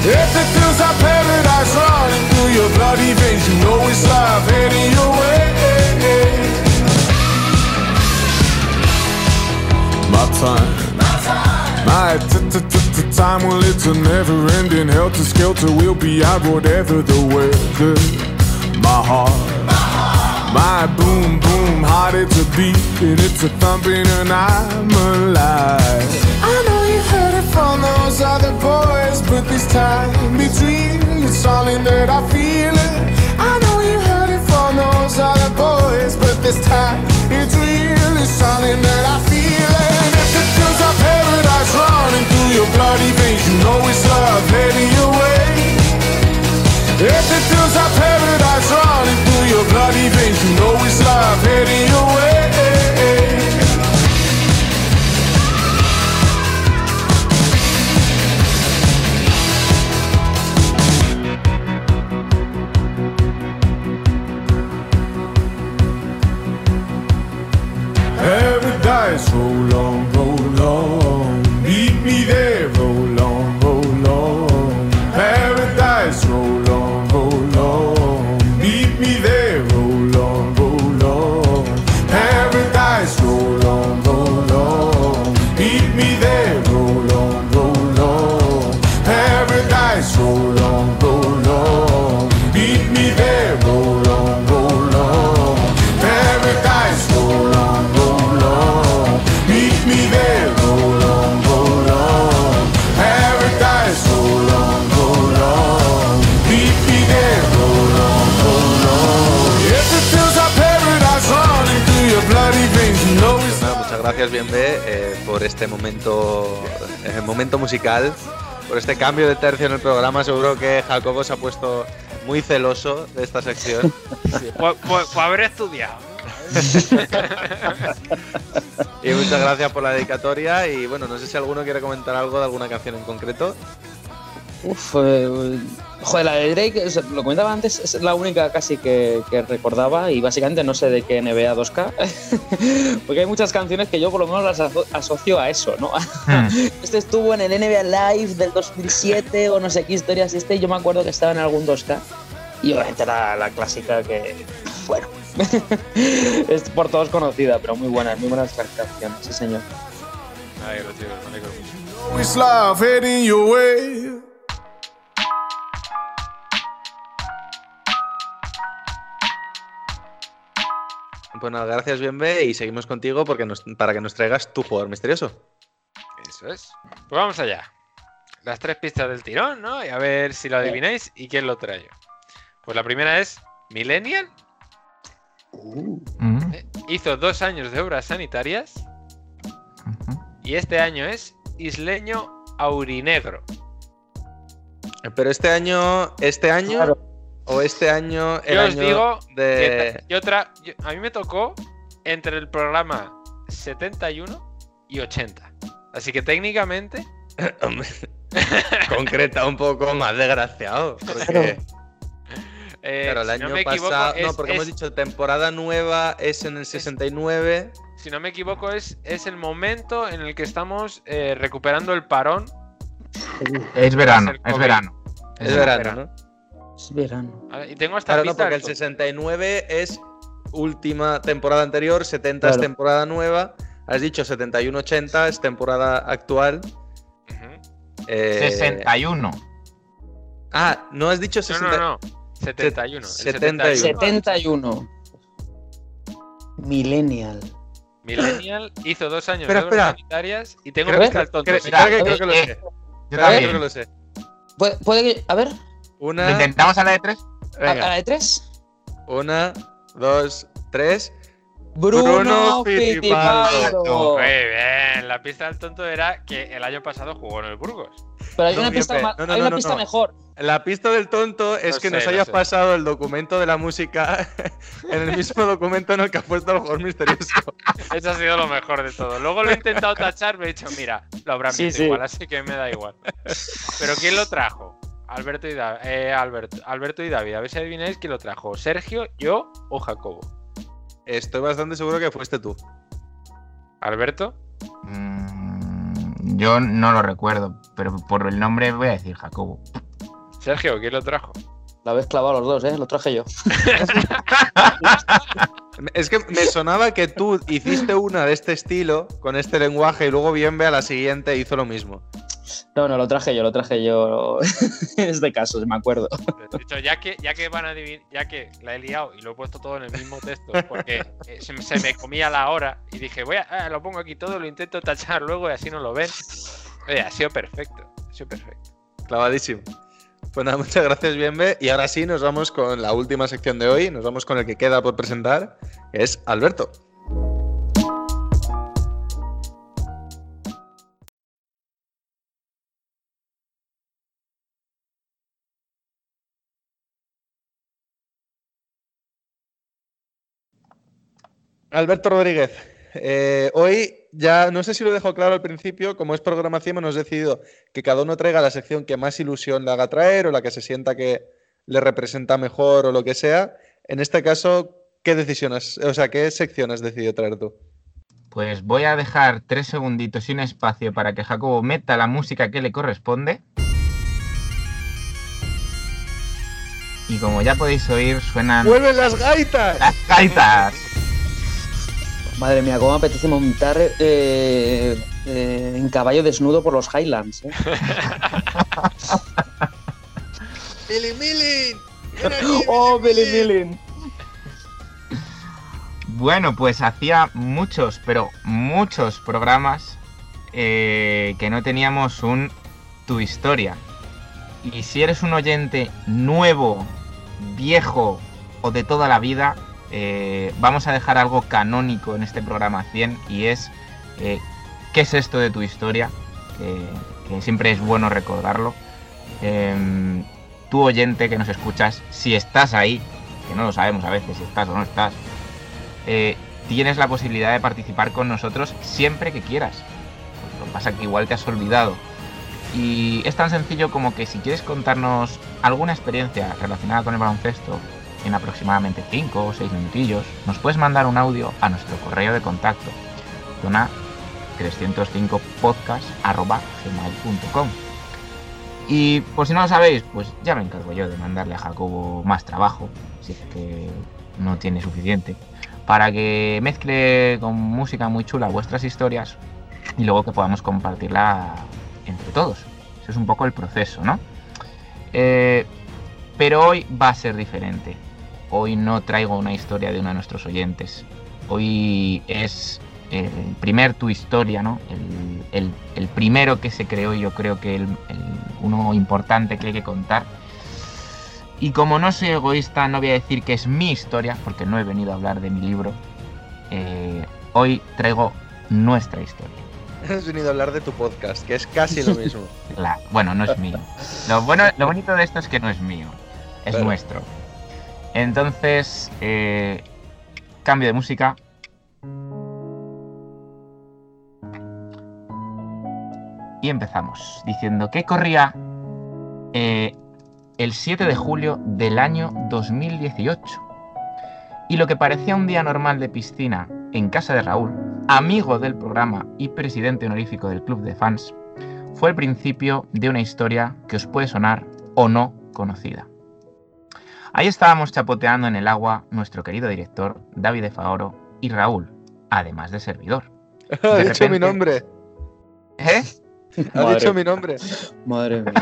If it feels like paradise running through your bloody veins, you know it's love heading your way. My time. My t- t- t- t- time, well, it's a never ending helter skelter. We'll be out whatever the weather. My heart, my boom boom heart, it's a beat and it's a thumping, and I'm alive. I know you heard it from those other boys, but this time it's real. It's something that I feel it. I know you heard it from those other boys, but this time it's real. It's something that I feel it. If it feels like paradise running through your bloody veins, you know it's love heading your way. If it feels like paradise running through your bloody veins, you know it's love heading your way. Paradise, roll on, roll on. Gracias, Bienve, eh, por este momento, eh, momento musical, por este cambio de tercio en el programa. Seguro que Jacobo se ha puesto muy celoso de esta sección. Por, por- por haber estudiado. y muchas gracias por la dedicatoria. Y bueno, no sé si alguno quiere comentar algo de alguna canción en concreto. Uf, eh, joder, la de Drake, lo comentaba antes, es la única casi que, que recordaba y básicamente no sé de qué NBA 2K, porque hay muchas canciones que yo por lo menos las aso- asocio a eso, ¿no? Este estuvo en el NBA Live del 2007 o no sé qué historias, este yo me acuerdo que estaba en algún 2K y obviamente la, la clásica que, bueno, es por todos conocida, pero muy buena, muy buenas canciones, sí señor. Chicos, me alegro mucho. It's love heading your way. Pues nada, gracias, Bienve, y seguimos contigo porque nos- para que nos traigas tu jugador misterioso. Eso es. Pues vamos allá. Las tres pistas del tirón, ¿no? Y a ver si lo adivináis y quién lo trae. Pues la primera es Millennial. Mm. Eh, Hizo dos años de obras sanitarias. Y este año es isleño aurinegro. Pero este año, este año o este año, el Yo os año digo de. que yo tra- yo- a mí me tocó entre el programa 71 y 80. Así que técnicamente concreta un poco más desgraciado. Porque, eh, claro, el si año no equivoco, pasado. no, es- porque hemos dicho temporada nueva es en el 69. si no me equivoco, es, es el momento en el que estamos eh, recuperando el parón. Es verano, es verano. Es verano, ¿no? Es verano. A ver, Y tengo hasta Claro, no, porque el del- 69 es última temporada anterior, 70 es temporada nueva. Has dicho 71-80 es temporada actual. Eh, 61. Ah, no has dicho No, 60. no, no. 71. el 71. 71. Millennial. Millennial hizo dos años Espera, de obras espera. sanitarias y tengo tonto. creo- que- a creo que lo ver, sé. Yo Creo también. que lo sé. ¿Puede, puede que- a ver, ¿Lo Una, intentamos a la de tres? a, la de tres. una, dos, tres. Bruno, Bruno Fittipaldo. Muy bien, la pista del tonto era que el año pasado jugó en el Burgos. Pero hay No, una pista, no, no, hay una no, pista no. mejor. La pista del tonto es que sé, nos hayas sé. pasado el documento de la música en el mismo documento en el que ha puesto el jugador misterioso. Eso ha sido lo mejor de todo. Luego lo he intentado tachar, me he dicho, mira, lo habrán Sí, visto sí. igual, así que me da igual. Pero ¿quién lo trajo? Alberto y, Da- eh, Alberto, Alberto y David. A ver si adivináis quién lo trajo. ¿Sergio, yo o Jacobo? Estoy bastante seguro que fuiste tú. ¿Alberto? Mm, yo no lo recuerdo, pero por el nombre voy a decir Jacobo. Sergio, ¿quién lo trajo? La habéis clavado los dos, ¿eh? Lo traje yo. Es que me sonaba que tú hiciste una de este estilo, con este lenguaje, y luego Bienve a la siguiente hizo lo mismo. No, no, lo traje yo, lo traje yo en este caso, me acuerdo. De hecho, ya que, ya que van a adivinar, ya que la he liado y lo he puesto todo en el mismo texto, porque eh, se, me- se me comía la hora y dije, voy a, ah, lo pongo aquí todo, lo intento tachar luego y así no lo ven. Oye, ha sido perfecto, ha sido perfecto. Clavadísimo. Pues nada, muchas gracias, Bienve. Y ahora sí, nos vamos con la última sección de hoy. Nos vamos con el que queda por presentar, que es Alberto. Alberto Rodríguez, eh, hoy ya no sé si lo dejo claro al principio, como es programación, hemos decidido que cada uno traiga la sección que más ilusión le haga traer o la que se sienta que le representa mejor o lo que sea. En este caso, ¿qué decisiones, o sea, qué sección has decidido traer tú? Pues voy a dejar tres segunditos y un espacio para que Jacobo meta la música que le corresponde. Y como ya podéis oír, suenan ¡Vuelven las gaitas! las gaitas. Madre mía, cómo me apetece montar eh, eh, en caballo desnudo por los Highlands. ¿eh? ¡Billy Milling! ¡Oh, Billy Milling! Bueno, pues hacía muchos, pero muchos programas eh, que no teníamos un Tu Historia. Y si eres un oyente nuevo, viejo o de toda la vida, eh, vamos a dejar algo canónico en este programa 100 y es eh, ¿qué es esto de tu historia? Que, siempre es bueno recordarlo. Em, tú oyente que nos escuchas, si estás ahí, que no lo sabemos a veces si estás o no estás, eh, tienes la posibilidad de participar con nosotros siempre que quieras. Pues lo que pasa es que igual te has olvidado. Y es tan sencillo como que si quieres contarnos alguna experiencia relacionada con el baloncesto, en aproximadamente 5 o 6 minutillos, nos puedes mandar un audio a nuestro correo de contacto, zona 305podcast.gmail.com Y por si no lo sabéis, pues ya me encargo yo de mandarle a Jacobo más trabajo, si es que no tiene suficiente, para que mezcle con música muy chula vuestras historias y luego que podamos compartirla entre todos. Eso es un poco el proceso, ¿no? Eh, pero hoy va a ser diferente. Hoy no traigo una historia de uno de nuestros oyentes. Hoy es el primer tu historia, ¿no? El, el- el primero que se creó y yo creo que el, uno importante que hay que contar. Y como no soy egoísta, no voy a decir que es mi historia, porque no he venido a hablar de mi libro. Eh, hoy traigo nuestra historia. Has venido a hablar de tu podcast, que es casi lo mismo. La- bueno, no es mío. Lo, bueno, lo bonito de esto es que no es mío, es nuestro. Entonces, eh, cambio de música. Y empezamos diciendo que corría eh, el 7 de julio del año 2018. Y lo que parecía un día normal de piscina en casa de Raúl, amigo del programa y presidente honorífico del club de fans, fue el principio de una historia que os puede sonar o no conocida. Ahí estábamos chapoteando en el agua nuestro querido director David de Faoro y Raúl, además de servidor. ha dicho mi nombre. ¿Eh? Ha Madre dicho mi nombre. Madre mía.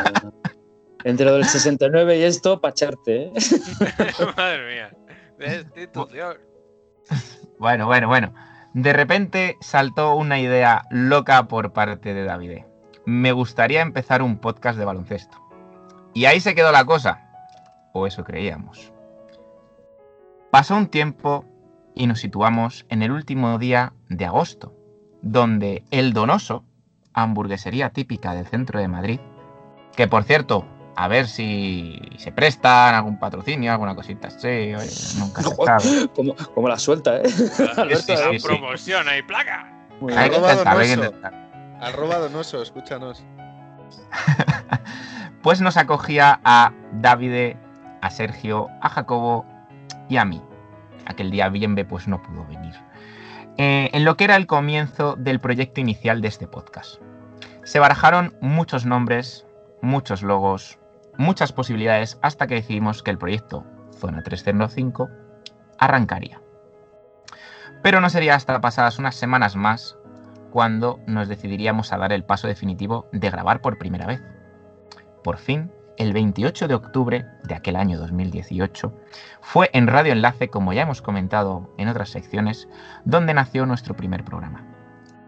Entre lo del 69 y esto, pacharte, ¿eh? Madre mía. Destitución. Bueno, bueno, bueno. De repente saltó una idea loca por parte de David. Me gustaría empezar un podcast de baloncesto. Y ahí se quedó la cosa. O eso creíamos. Pasó un tiempo y nos situamos en el último día de agosto, donde el Donoso, hamburguesería típica del centro de Madrid, que por cierto, A ver si se prestan algún patrocinio, alguna cosita. Sí, oye, nunca se sabe. Como, como la suelta, ¿eh? Alberto, sí, sí, sí. Promoción, hay placa. Muy Hay que Arroba intentar, hay que Donoso. intentar. Arroba Donoso, escúchanos. Pues nos acogía a Davide, a Sergio, a Jacobo y a mí. Aquel día Bienve pues no pudo venir. Eh, en lo que era el comienzo del proyecto inicial de este podcast. Se barajaron muchos nombres, muchos logos, muchas posibilidades hasta que decidimos que el proyecto Zona 305 arrancaría. Pero no sería hasta pasadas unas semanas más cuando nos decidiríamos a dar el paso definitivo de grabar por primera vez. Por fin, el 28 de octubre de aquel año 2018, fue en Radio Enlace, como ya hemos comentado en otras secciones, donde nació nuestro primer programa.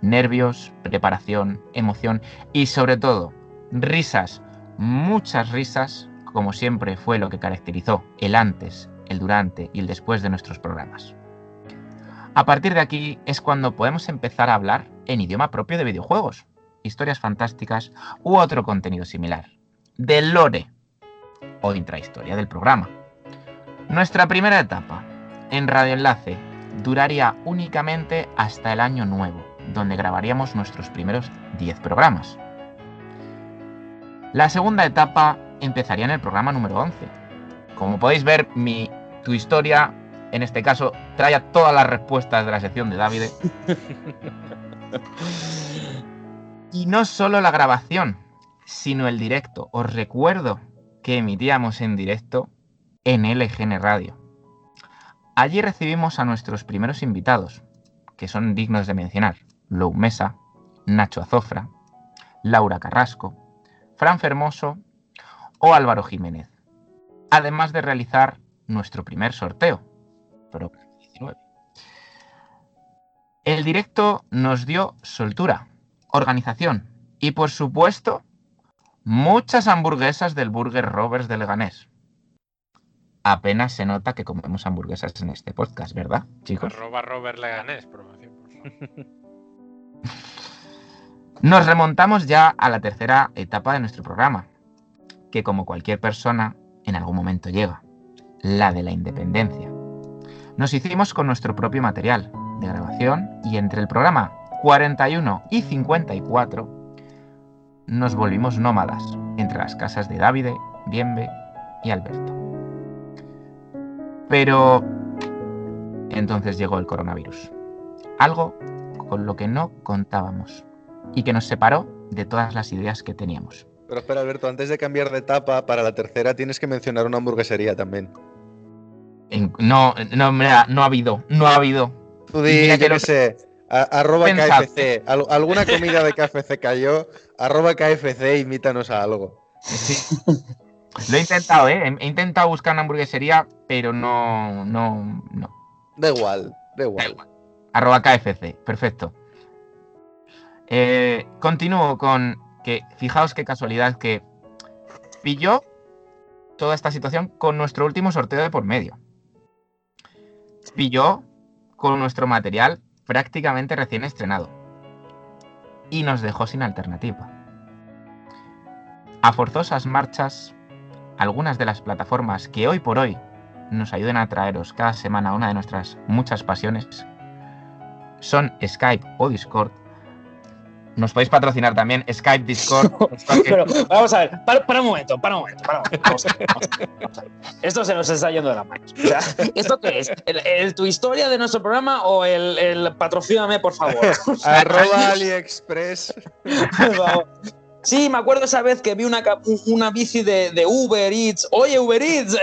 Nervios, preparación, emoción y sobre todo risas, muchas risas, como siempre fue lo que caracterizó el antes, el durante y el después de nuestros programas. A partir de aquí es cuando podemos empezar a hablar en idioma propio de videojuegos, historias fantásticas u otro contenido similar, del lore o intrahistoria del programa. Nuestra primera etapa en Radio Enlace duraría únicamente hasta el año nuevo, donde grabaríamos nuestros primeros 10 programas. La segunda etapa empezaría en el programa número 11. Como podéis ver, mi tu historia, en este caso, trae todas las respuestas de la sección de David. Y no solo la grabación, sino el directo. Os recuerdo que emitíamos en directo en LGN Radio. Allí recibimos a nuestros primeros invitados, que son dignos de mencionar. Lou Mesa, Nacho Azofra, Laura Carrasco, Fran Fermoso o Álvaro Jiménez. Además de realizar nuestro primer sorteo. Pro 19. El directo nos dio soltura, organización y, por supuesto, muchas hamburguesas del Burger Roberts de Leganés. Apenas se nota que comemos hamburguesas en este podcast, ¿verdad, chicos? Arroba Robert Leganés, promoción. Nos remontamos ya a la tercera etapa de nuestro programa, que como cualquier persona en algún momento llega, la de la independencia. Nos hicimos con nuestro propio material de grabación y entre el programa 41 y 54 nos volvimos nómadas entre las casas de Davide, Bienve y Alberto. Pero entonces llegó el coronavirus. Algo con lo que no contábamos y que nos separó de todas las ideas que teníamos. Pero espera, Alberto, antes de cambiar de etapa, para la tercera tienes que mencionar una hamburguesería también. No, no, mira, no ha habido, no ha habido. Tú di, yo que qué sé, a- arroba Pensad. KFC. Al- alguna comida de KFC cayó, arroba KFC, imítanos a algo. Lo he intentado, ¿eh? He- He intentado buscar una hamburguesería, pero no, no, no. Da igual, da igual. Arroba KFC, perfecto. Eh, continúo con que, fijaos qué casualidad que pilló toda esta situación con nuestro último sorteo de por medio. Pilló con nuestro material prácticamente recién estrenado. Y nos dejó sin alternativa. A forzosas marchas, algunas de las plataformas que hoy por hoy nos ayudan a traeros cada semana una de nuestras muchas pasiones son Skype o Discord. Nos podéis patrocinar también Skype, Discord. Pero vamos a ver, para, para un momento, para un momento, para un momento. Vamos a ver, vamos a ver, vamos a ver. Esto se nos está yendo de las manos. O sea, ¿Esto qué es? ¿El, el- tu historia de nuestro programa o el, el patrocíname, por favor? O sea, Arroba AliExpress. Sí, me acuerdo esa vez que vi una, una bici de, de Uber Eats. Oye, Uber Eats.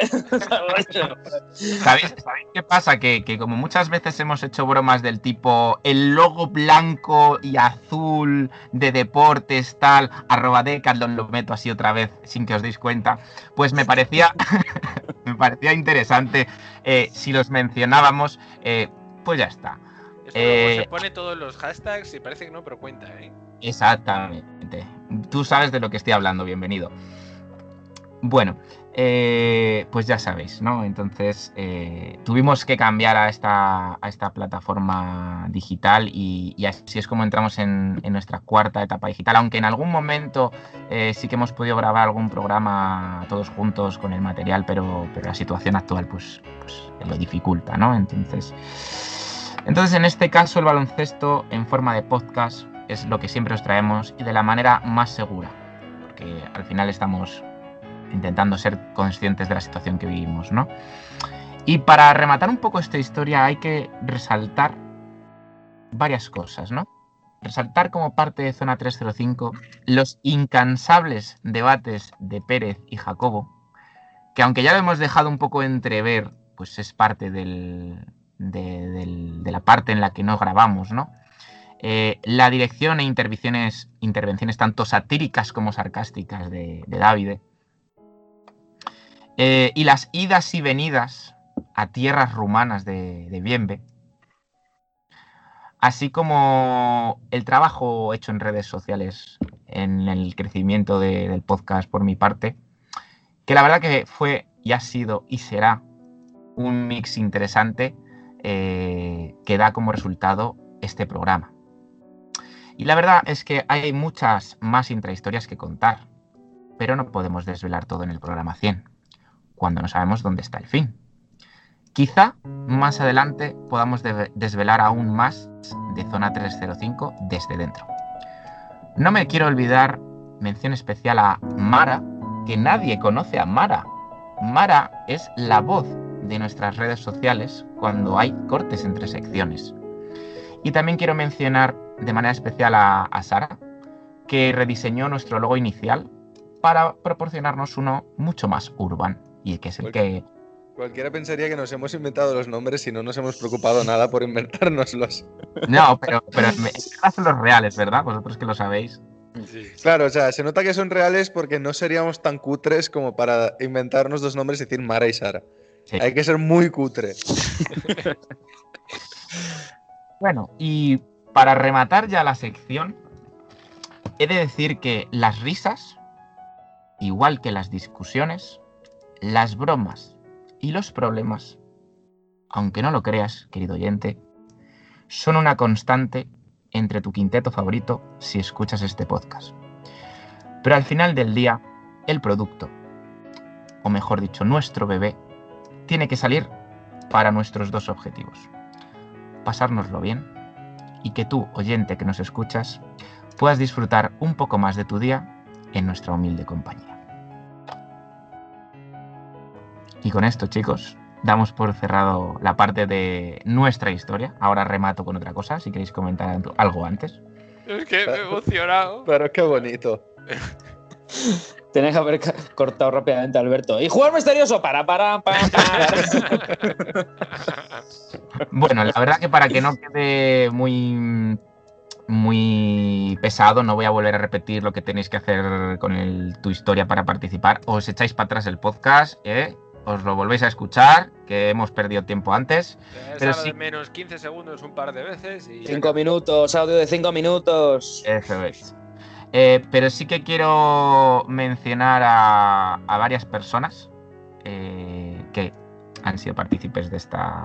¿Sabéis, sabéis qué pasa? Que, que como muchas veces hemos hecho bromas del tipo el logo blanco y azul de deportes tal, arroba Decathlon, lo meto así otra vez sin que os deis cuenta, pues me parecía, me parecía interesante eh, si los mencionábamos, eh, pues ya está. Esto Eh, se pone todos los hashtags y parece que no, pero cuenta, ¿eh? Exactamente. Tú sabes de lo que estoy hablando, bienvenido. Bueno, eh, pues ya sabéis, ¿no? Entonces eh, tuvimos que cambiar a esta, plataforma digital y, así es como entramos en, nuestra cuarta etapa digital, aunque en algún momento eh, sí que hemos podido grabar algún programa todos juntos con el material, pero, pero la situación actual pues, pues lo dificulta, ¿no? Entonces, entonces en este caso el baloncesto en forma de podcast es lo que siempre os traemos y de la manera más segura, porque al final estamos intentando ser conscientes de la situación que vivimos, ¿no? Y para rematar un poco esta historia hay que resaltar varias cosas, ¿no? Resaltar como parte de Zona 305 los incansables debates de Pérez y Jacobo, que aunque ya lo hemos dejado un poco entrever, pues es parte del, de, del, de la parte en la que no grabamos, ¿no? Eh, la dirección e intervenciones, intervenciones tanto satíricas como sarcásticas de, de eh, y las idas y venidas a tierras rumanas de, de Bienve, así como el trabajo hecho en redes sociales en el crecimiento de, del podcast por mi parte, que la verdad que fue y ha sido y será un mix interesante eh, que da como resultado este programa. Y la verdad es que hay muchas más intrahistorias que contar, pero no podemos desvelar todo en el programa 100 cuando no sabemos dónde está el fin. Quizá más adelante podamos de desvelar aún más de Zona 305 desde dentro. No me quiero olvidar mención especial a Mara, que nadie conoce a Mara. Mara es la voz de nuestras redes sociales cuando hay cortes entre secciones. Y también quiero mencionar de manera especial a, a Sara, que rediseñó nuestro logo inicial para proporcionarnos uno mucho más urban y que es el que... Cualquiera pensaría que nos hemos inventado los nombres y no nos hemos preocupado nada por inventárnoslos. No, pero, pero son los reales, ¿verdad? Vosotros que lo sabéis. Sí. Claro, o sea, se nota que son reales porque no seríamos tan cutres como para inventarnos dos nombres y decir Mara y Sara. Sí. Hay que ser muy cutre. bueno, y para rematar ya la sección, he de decir que las risas, igual que las discusiones, las bromas y los problemas, aunque no lo creas, querido oyente, son una constante entre tu quinteto favorito si escuchas este podcast. Pero al final del día, el producto, o mejor dicho, nuestro bebé, tiene que salir para nuestros dos objetivos. Pasárnoslo bien y que tú, oyente que nos escuchas, puedas disfrutar un poco más de tu día en nuestra humilde compañía. Y con esto, chicos, damos por cerrado la parte de nuestra historia. Ahora remato con otra cosa, si queréis comentar algo antes. Es que me he emocionado. Pero qué bonito. Tenés que haber cortado rápidamente, Alberto. Y jugar misterioso, para, para, para. para. bueno, la verdad que para que no quede muy muy pesado, no voy a volver a repetir lo que tenéis que hacer con el, tu historia para participar. Os echáis para atrás el podcast, ¿eh? os lo volvéis a escuchar, que hemos perdido tiempo antes. Pero sí... menos 15 segundos un par de veces. Y... 5 minutos, audio de 5 minutos. Eso es. Eh, pero sí que quiero mencionar a, a varias personas eh, que han sido partícipes de esta,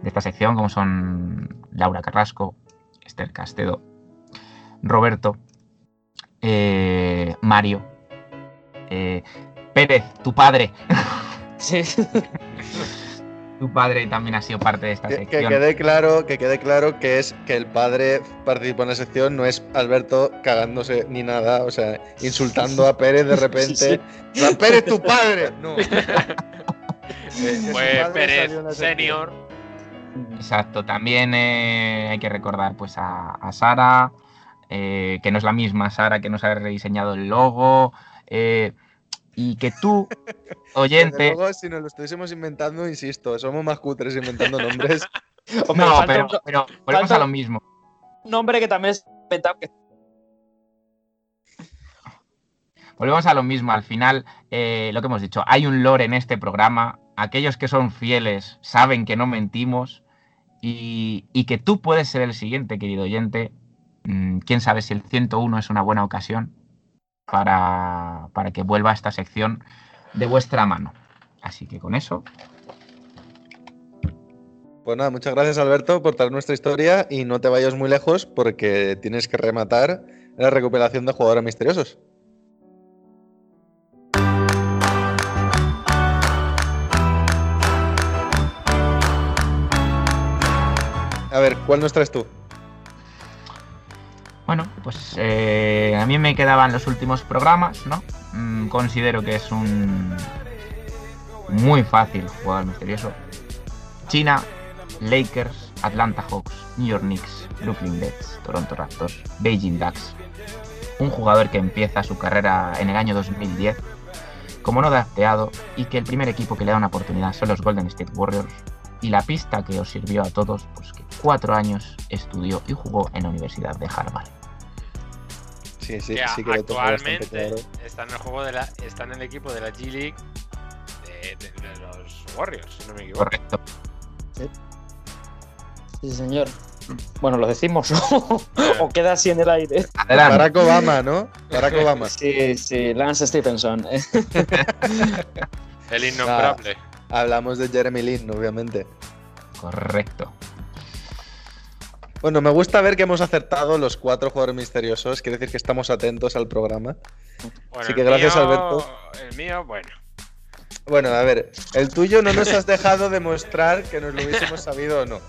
de esta sección, como son Laura Carrasco, Esther Castedo, Roberto, eh, Mario, Pérez, tu padre. Sí. tu padre también ha sido parte de esta que, sección. Que quede claro, que quede claro que es que el padre participó en la sección, no es Alberto cagándose ni nada, o sea, insultando a Pérez de repente. Sí, sí. Pérez tu padre. No. Fue Pérez senior. Exacto. También eh, hay que recordar pues a, a Sara, eh, que no es la misma Sara que nos ha rediseñado el logo. Eh, y que tú, oyente. Luego, si nos lo estuviésemos inventando, insisto, somos más cutres inventando nombres. Hombre, no, pero, un, pero volvemos a lo mismo. Un nombre que también es inventado. Volvemos a lo mismo. Al final, eh, lo que hemos dicho, hay un lore en este programa. Aquellos que son fieles saben que no mentimos. Y, y que tú puedes ser el siguiente, querido oyente. Mm, Quién sabe si el 101 es una buena ocasión para, para, que vuelva esta sección de vuestra mano. Así que con eso, Pues nada, muchas gracias Alberto por traer nuestra historia y no te vayas muy lejos porque tienes que rematar la recuperación de jugadores misteriosos. A ver, ¿cuál nos traes tú? Bueno, pues eh, a mí me quedaban los últimos programas, ¿no? Mm, considero que es un muy fácil jugador misterioso. China, Lakers, Atlanta Hawks, New York Knicks, Brooklyn Nets, Toronto Raptors, Beijing Ducks. Un jugador que empieza su carrera en el año 2010 como no drafteado y que el primer equipo que le da una oportunidad son los Golden State Warriors. Y la pista que os sirvió a todos, pues que cuatro años estudió y jugó en la Universidad de Harvard. Sí, sí, que sí que actualmente claro. está en el juego de la, está en el equipo de la G League de, de- de los Warriors, si no me equivoco. Correcto. Sí, señor. Bueno, lo decimos o queda así en el aire. Adelante. Barack Obama, ¿no? Barack Obama. Sí, sí, Lance Stephenson. El innombrable. Hablamos de Jeremy Lin, obviamente. Correcto. Bueno, me gusta ver que hemos acertado los cuatro jugadores misteriosos. Quiere decir que estamos atentos al programa. Bueno, Así que gracias, mío- Alberto. El mío, bueno. Bueno, a ver, el tuyo no nos has dejado demostrar que nos lo hubiésemos sabido o no.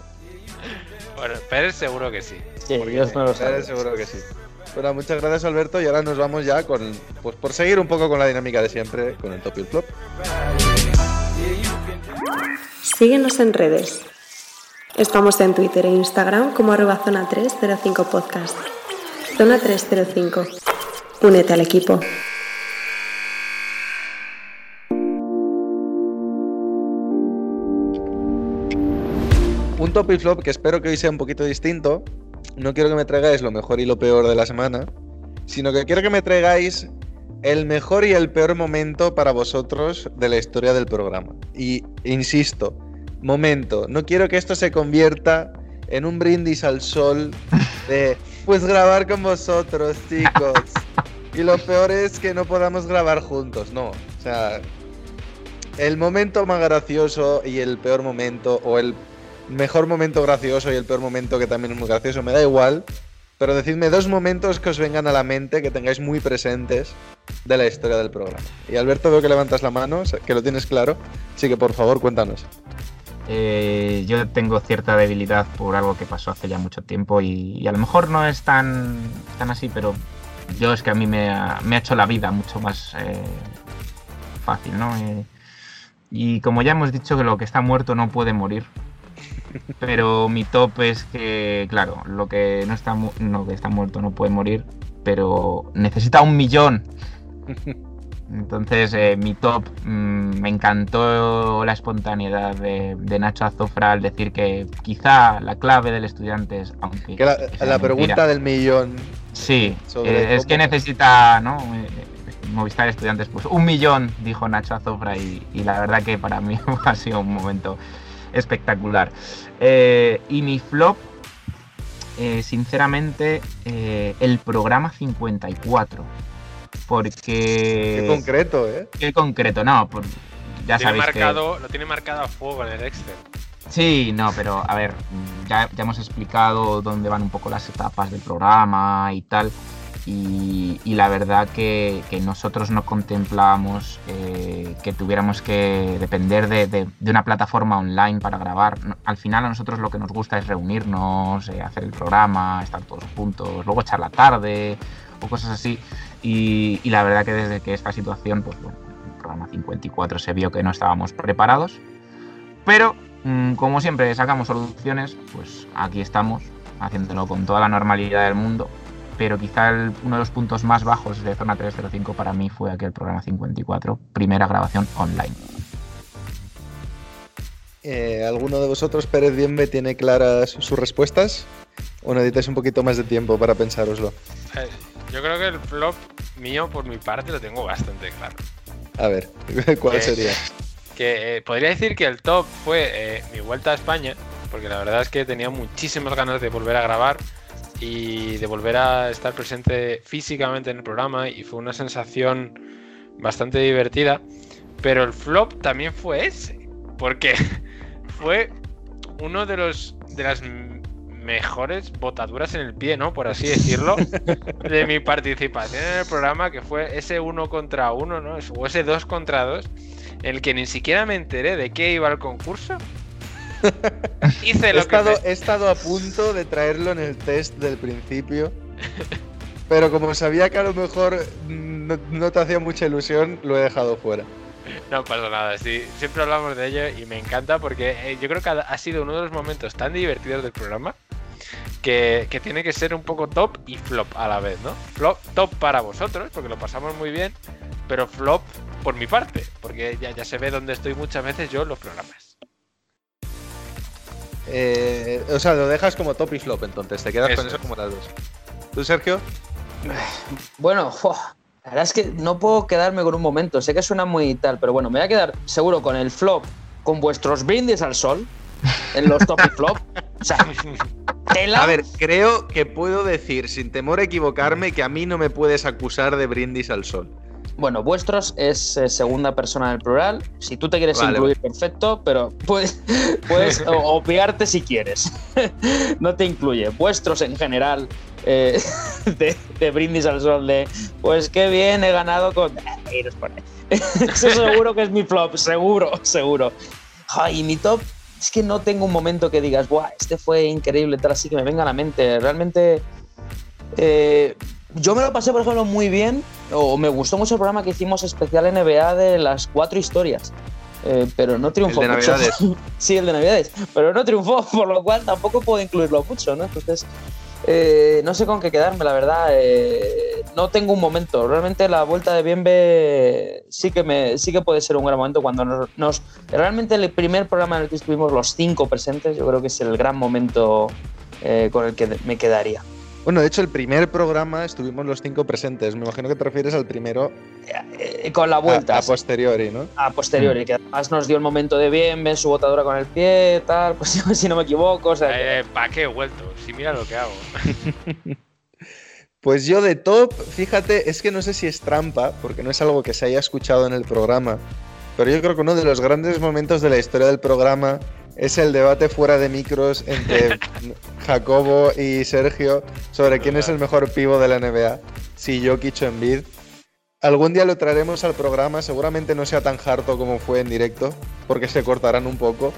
Bueno, Pérez seguro que sí. Sí, Dios me lo sabe. Eres seguro que sí. Bueno, muchas gracias, Alberto. Y ahora nos vamos ya con, pues por seguir un poco con la dinámica de siempre, con el top y el flop. Síguenos en redes. Estamos en Twitter e Instagram como arroba zona 305 podcast. Zona 305. Únete al equipo. Un top y flop que espero que hoy sea un poquito distinto. No quiero que me traigáis lo mejor y lo peor de la semana, sino que quiero que me traigáis el mejor y el peor momento para vosotros de la historia del programa. Y insisto, momento, no quiero que esto se convierta en un brindis al sol de pues grabar con vosotros, chicos. Y lo peor es que no podamos grabar juntos, no. O sea, el momento más gracioso y el peor momento, o el mejor momento gracioso y el peor momento que también es muy gracioso, me da igual. Pero decidme dos momentos que os vengan a la mente, que tengáis muy presentes de la historia del programa. Y Alberto, veo que levantas la mano, que lo tienes claro. Así que por favor, cuéntanos. Eh, yo tengo cierta debilidad por algo que pasó hace ya mucho tiempo y, a lo mejor no es tan, tan así, pero yo es que a mí me ha, me ha hecho la vida mucho más eh, fácil, ¿no? Eh, y como ya hemos dicho que lo que está muerto no puede morir, pero mi top es que, claro, lo que no está, mu- lo que está muerto no puede morir, pero necesita un millón. Entonces, eh, mi top, mm, me encantó la espontaneidad de, de Nacho Azofra al decir que quizá la clave del estudiante es, aunque Que la, que pregunta del millón. Sí, eh, es que necesita, ¿no? Eh, Movistar Estudiantes, pues un millón, dijo Nacho Azofra, y, y la verdad que para mí ha sido un momento espectacular. Eh, y mi flop, eh, sinceramente, eh, el programa 54. Porque. Qué concreto, ¿eh? Qué concreto, no, por- ya Tiene sabéis que. marcado, Lo tiene marcado a fuego en el Excel. Sí, no, pero a ver, ya, ya hemos explicado dónde van un poco las etapas del programa y tal. Y, la verdad que, nosotros no contemplábamos eh, que tuviéramos que depender de, una plataforma online para grabar. Al final a nosotros lo que nos gusta es reunirnos, eh, hacer el programa, estar todos juntos, luego echar la tarde o cosas así. Y, y la verdad que desde que esta situación, pues bueno, el programa 54 se vio que no estábamos preparados. Pero, mm, como siempre sacamos soluciones, pues aquí estamos, haciéndolo con toda la normalidad del mundo. Pero quizá el- uno de los puntos más bajos de Zona 305 para mí fue aquel programa 54, primera grabación online. Eh, ¿Alguno de vosotros, Pérez Bienve, tiene claras sus respuestas? ¿O necesitáis un poquito más de tiempo para pensároslo? Eh, Yo creo que el flop mío, por mi parte, lo tengo bastante claro. A ver, ¿cuál sería? Que eh, podría decir que el top fue eh, mi vuelta a España, porque la verdad es que tenía muchísimas ganas de volver a grabar y de volver a estar presente físicamente en el programa y fue una sensación bastante divertida. Pero el flop también fue ese. Porque fue uno de los de las mejores botaduras en el pie, ¿no? Por así decirlo, de mi participación en el programa, que fue ese uno contra uno, ¿no? O ese dos contra dos, en el que ni siquiera me enteré de qué iba el concurso. Hice He que estado, me- he estado a punto de traerlo en el test del principio. Pero como sabía que a lo mejor no, no te hacía mucha ilusión, lo he dejado fuera. No pasa nada, sí, siempre hablamos de ello y me encanta porque eh, yo creo que ha, sido uno de los momentos tan divertidos del programa que, que tiene que ser un poco top y flop a la vez, ¿no? Flop, top para vosotros, porque lo pasamos muy bien, pero flop por mi parte, porque ya, ya se ve dónde estoy muchas veces yo en los programas. Eh, o sea, lo dejas como top y flop, entonces te quedas con Eso como las dos. ¿Tú, Sergio? Bueno, la verdad es que no puedo quedarme con un momento. Sé que suena muy tal, pero bueno, me voy a quedar seguro con el flop, con vuestros brindis al sol, en los top y flop. O sea, tela. A ver, creo que puedo decir, sin temor a equivocarme, que a mí no me puedes acusar de brindis al sol. Bueno, vuestros es eh, segunda persona del plural. Si tú te quieres Vale, incluir, perfecto, pero puedes, puedes obviarte si quieres. no te incluye. Vuestros en general, eh, de, de brindis al sol, de pues qué bien, he ganado con. Ahí. Eso seguro que es mi flop, seguro, seguro. Ay, mi top, es que no tengo un momento que digas, Buah, este fue increíble, tal así que me venga a la mente. Realmente. eh, yo me lo pasé, por ejemplo, muy bien, o me gustó mucho el programa que hicimos especial NBA de las cuatro historias. Eh, pero no triunfó El de mucho. Navidades. sí, el de Navidades. Pero no triunfó, por lo cual tampoco puedo incluirlo mucho, ¿no? Entonces, eh, no sé con qué quedarme, la verdad. eh, no tengo un momento. Realmente la vuelta de Bienve sí que, me, sí que puede ser un gran momento cuando nos, nos- Realmente el primer programa en el que estuvimos los cinco presentes, yo creo que es el gran momento con el que me quedaría. Bueno, de hecho, el primer programa estuvimos los cinco presentes. Me imagino que te refieres al primero Eh, con la vuelta. a, posteriori, ¿no? a posteriori, que además nos dio el momento de bien, ven su botadura con el pie, tal, pues si no me equivoco, o sea, Eh, ¿Para qué he vuelto? Si mira lo que hago. Pues yo de top, fíjate, es que no sé si es trampa, porque no es algo que se haya escuchado en el programa, pero yo creo que uno de los grandes momentos de la historia del programa es el debate fuera de micros entre Jacobo y Sergio sobre quién es el mejor pivo de la NBA, si Jokic o Embiid. Algún día lo traeremos al programa, seguramente no sea tan harto como fue en directo, porque se cortarán un poco.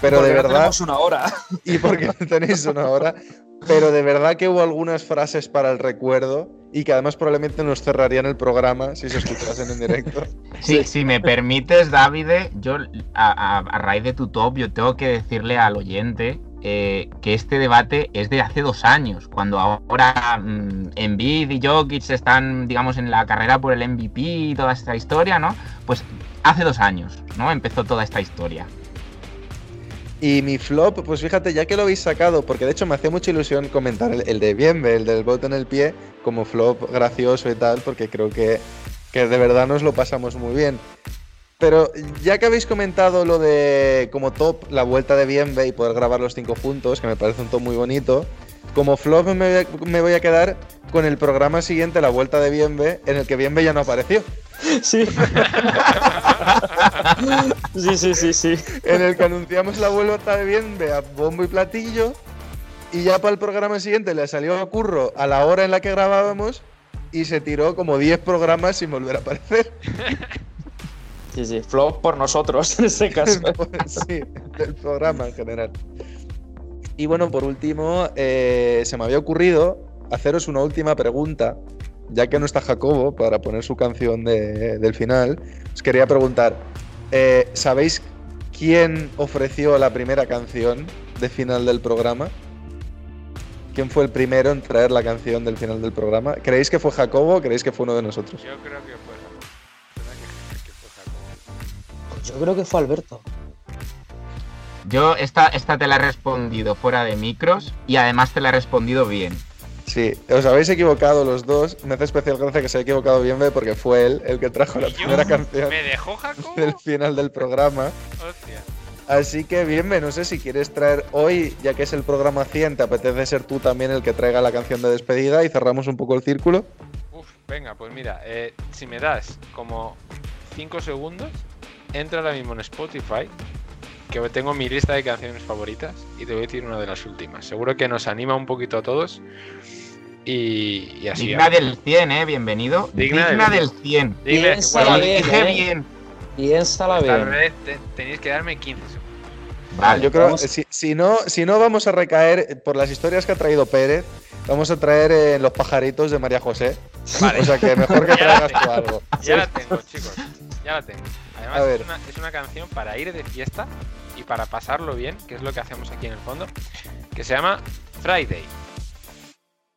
Pero porque de no verdad tenemos una hora. y porque no tenéis una hora. Pero de verdad que hubo algunas frases para el recuerdo y que además probablemente nos cerrarían el programa si se escuchasen en directo. Sí, si me permites, Davide, yo a, a- a raíz de tu top, yo tengo que decirle al oyente eh, que este debate es de hace dos años, cuando ahora mm, Embiid y Jokic están, digamos, en la carrera por el MVP y toda esta historia, ¿no? Pues hace dos años, ¿no? Empezó toda esta historia. Y mi flop, pues fíjate, ya que lo habéis sacado, porque de hecho me hacía mucha ilusión comentar el, de Bienve, el del voto en el pie, como flop gracioso y tal, porque creo que, que de verdad nos lo pasamos muy bien. Pero ya que habéis comentado lo de como top la vuelta de Bienve y poder grabar los cinco juntos, que me parece un top muy bonito, como flop me voy a quedar con el programa siguiente, la vuelta de Bienve, en el que Bienve ya no apareció. Sí. sí, sí, sí, sí. en el que anunciamos la vuelta de Bienve a bombo y platillo. Y ya para el programa siguiente le salió a Curro a la hora en la que grabábamos y se tiró como 10 programas sin volver a aparecer. Sí, sí, flop por nosotros en este caso. sí, del programa en general. Y bueno, por último, eh, se me había ocurrido haceros una última pregunta, ya que no está Jacobo para poner su canción de- del final. Os quería preguntar, eh, ¿sabéis quién ofreció la primera canción de final del programa? ¿Quién fue el primero en traer la canción del final del programa? ¿Creéis que fue Jacobo o creéis que fue uno de nosotros? Yo creo que fue Jacob. Suena que- que fue Jacob. Yo creo que fue Alberto. Yo esta, esta te la he respondido fuera de micros y además te la he respondido bien. Sí, os habéis equivocado los dos. Me hace especial gracia que se haya equivocado bien B porque fue él el que trajo la primera canción ¿Me dejó Jacob? del final del programa. Hostia. Así que bien, B, no sé si quieres traer hoy, ya que es el programa 100, te apetece ser tú también el que traiga la canción de despedida y cerramos un poco el círculo. Uf, venga, pues mira, eh, si me das como 5 segundos, entra ahora mismo en Spotify, que tengo mi lista de canciones favoritas, y te voy a decir una de las últimas. Seguro que nos anima un poquito a todos. Y, y así. Digna del 100, ¿eh? Bienvenido. Digna Digna, del- del 100. Digna- Piénsala bueno, bien, dije eh. bien. Piénsala Tal bien. vez te- tenéis que darme 15 segundos. Vale. Yo creo que si, si no, si no vamos a recaer por las historias que ha traído Pérez, vamos a traer eh, los pajaritos de María José. Vale. O sea que mejor que traigas tú algo. Ya la tengo, chicos. Ya la tengo. Además. Es, una, es una canción para ir de fiesta y para pasarlo bien, que es lo que hacemos aquí en el fondo, que se llama Friday.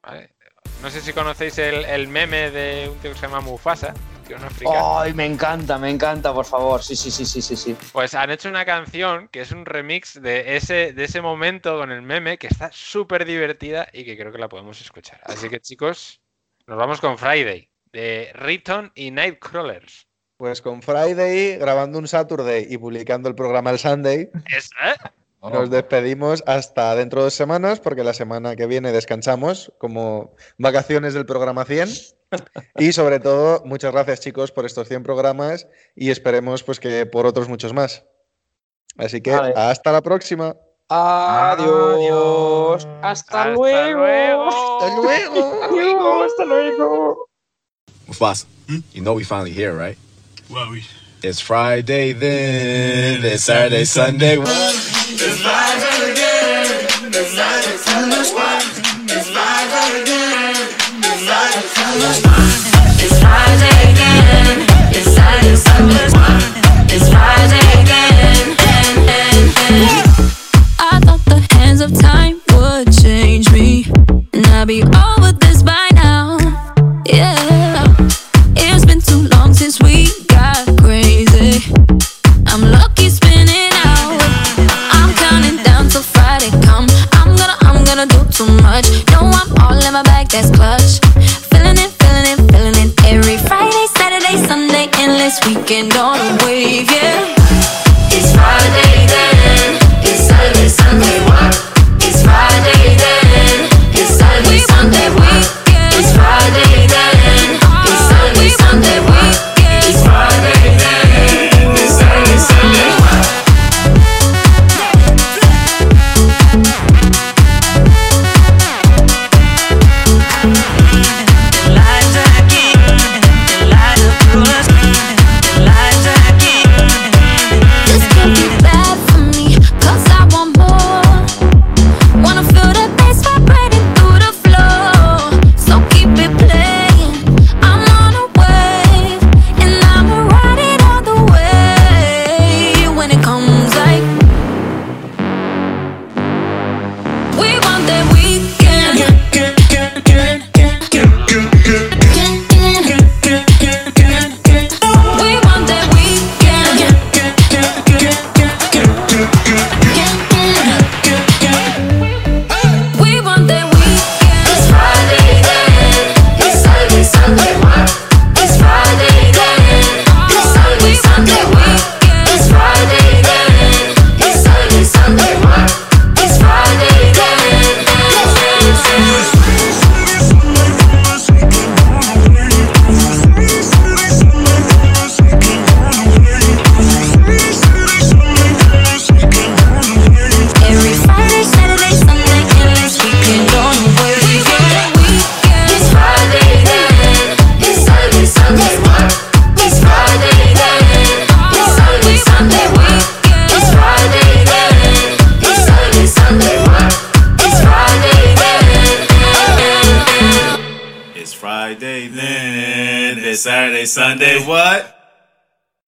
¿Vale? No sé si conocéis el, el meme de un tío que se llama Mufasa, que es un africano. Ay, me encanta, me encanta, por favor. Sí, sí, sí, sí, sí, sí. Pues han hecho una canción que es un remix de ese, de ese momento con el meme que está súper divertida y que creo que la podemos escuchar. Así que chicos, nos vamos con Friday, de Riton y Nightcrawlers. Pues con Friday, grabando un Saturday y publicando el programa el Sunday, Es, ¿eh? nos despedimos hasta dentro de dos semanas, porque la semana que viene descansamos como vacaciones del programa 100. Y sobre todo, muchas gracias chicos por estos 100 programas y esperemos pues que por otros muchos más. Así que Vale. hasta la próxima. Adiós. Hasta, Hasta luego. luego. Hasta luego. Adiós, hasta luego. Mufasa, you know we finally here, right? Well, we. It's Friday then, it's Saturday, Sunday. It's Friday again. It's Saturday, Sunday. It's Friday again. It's Saturday Sunday. I thought the hands of time would change me, and I'd be over that's clutch. Feeling it, feeling it, feeling it. Every Friday, Saturday, Sunday, endless weekend on a wave, yeah.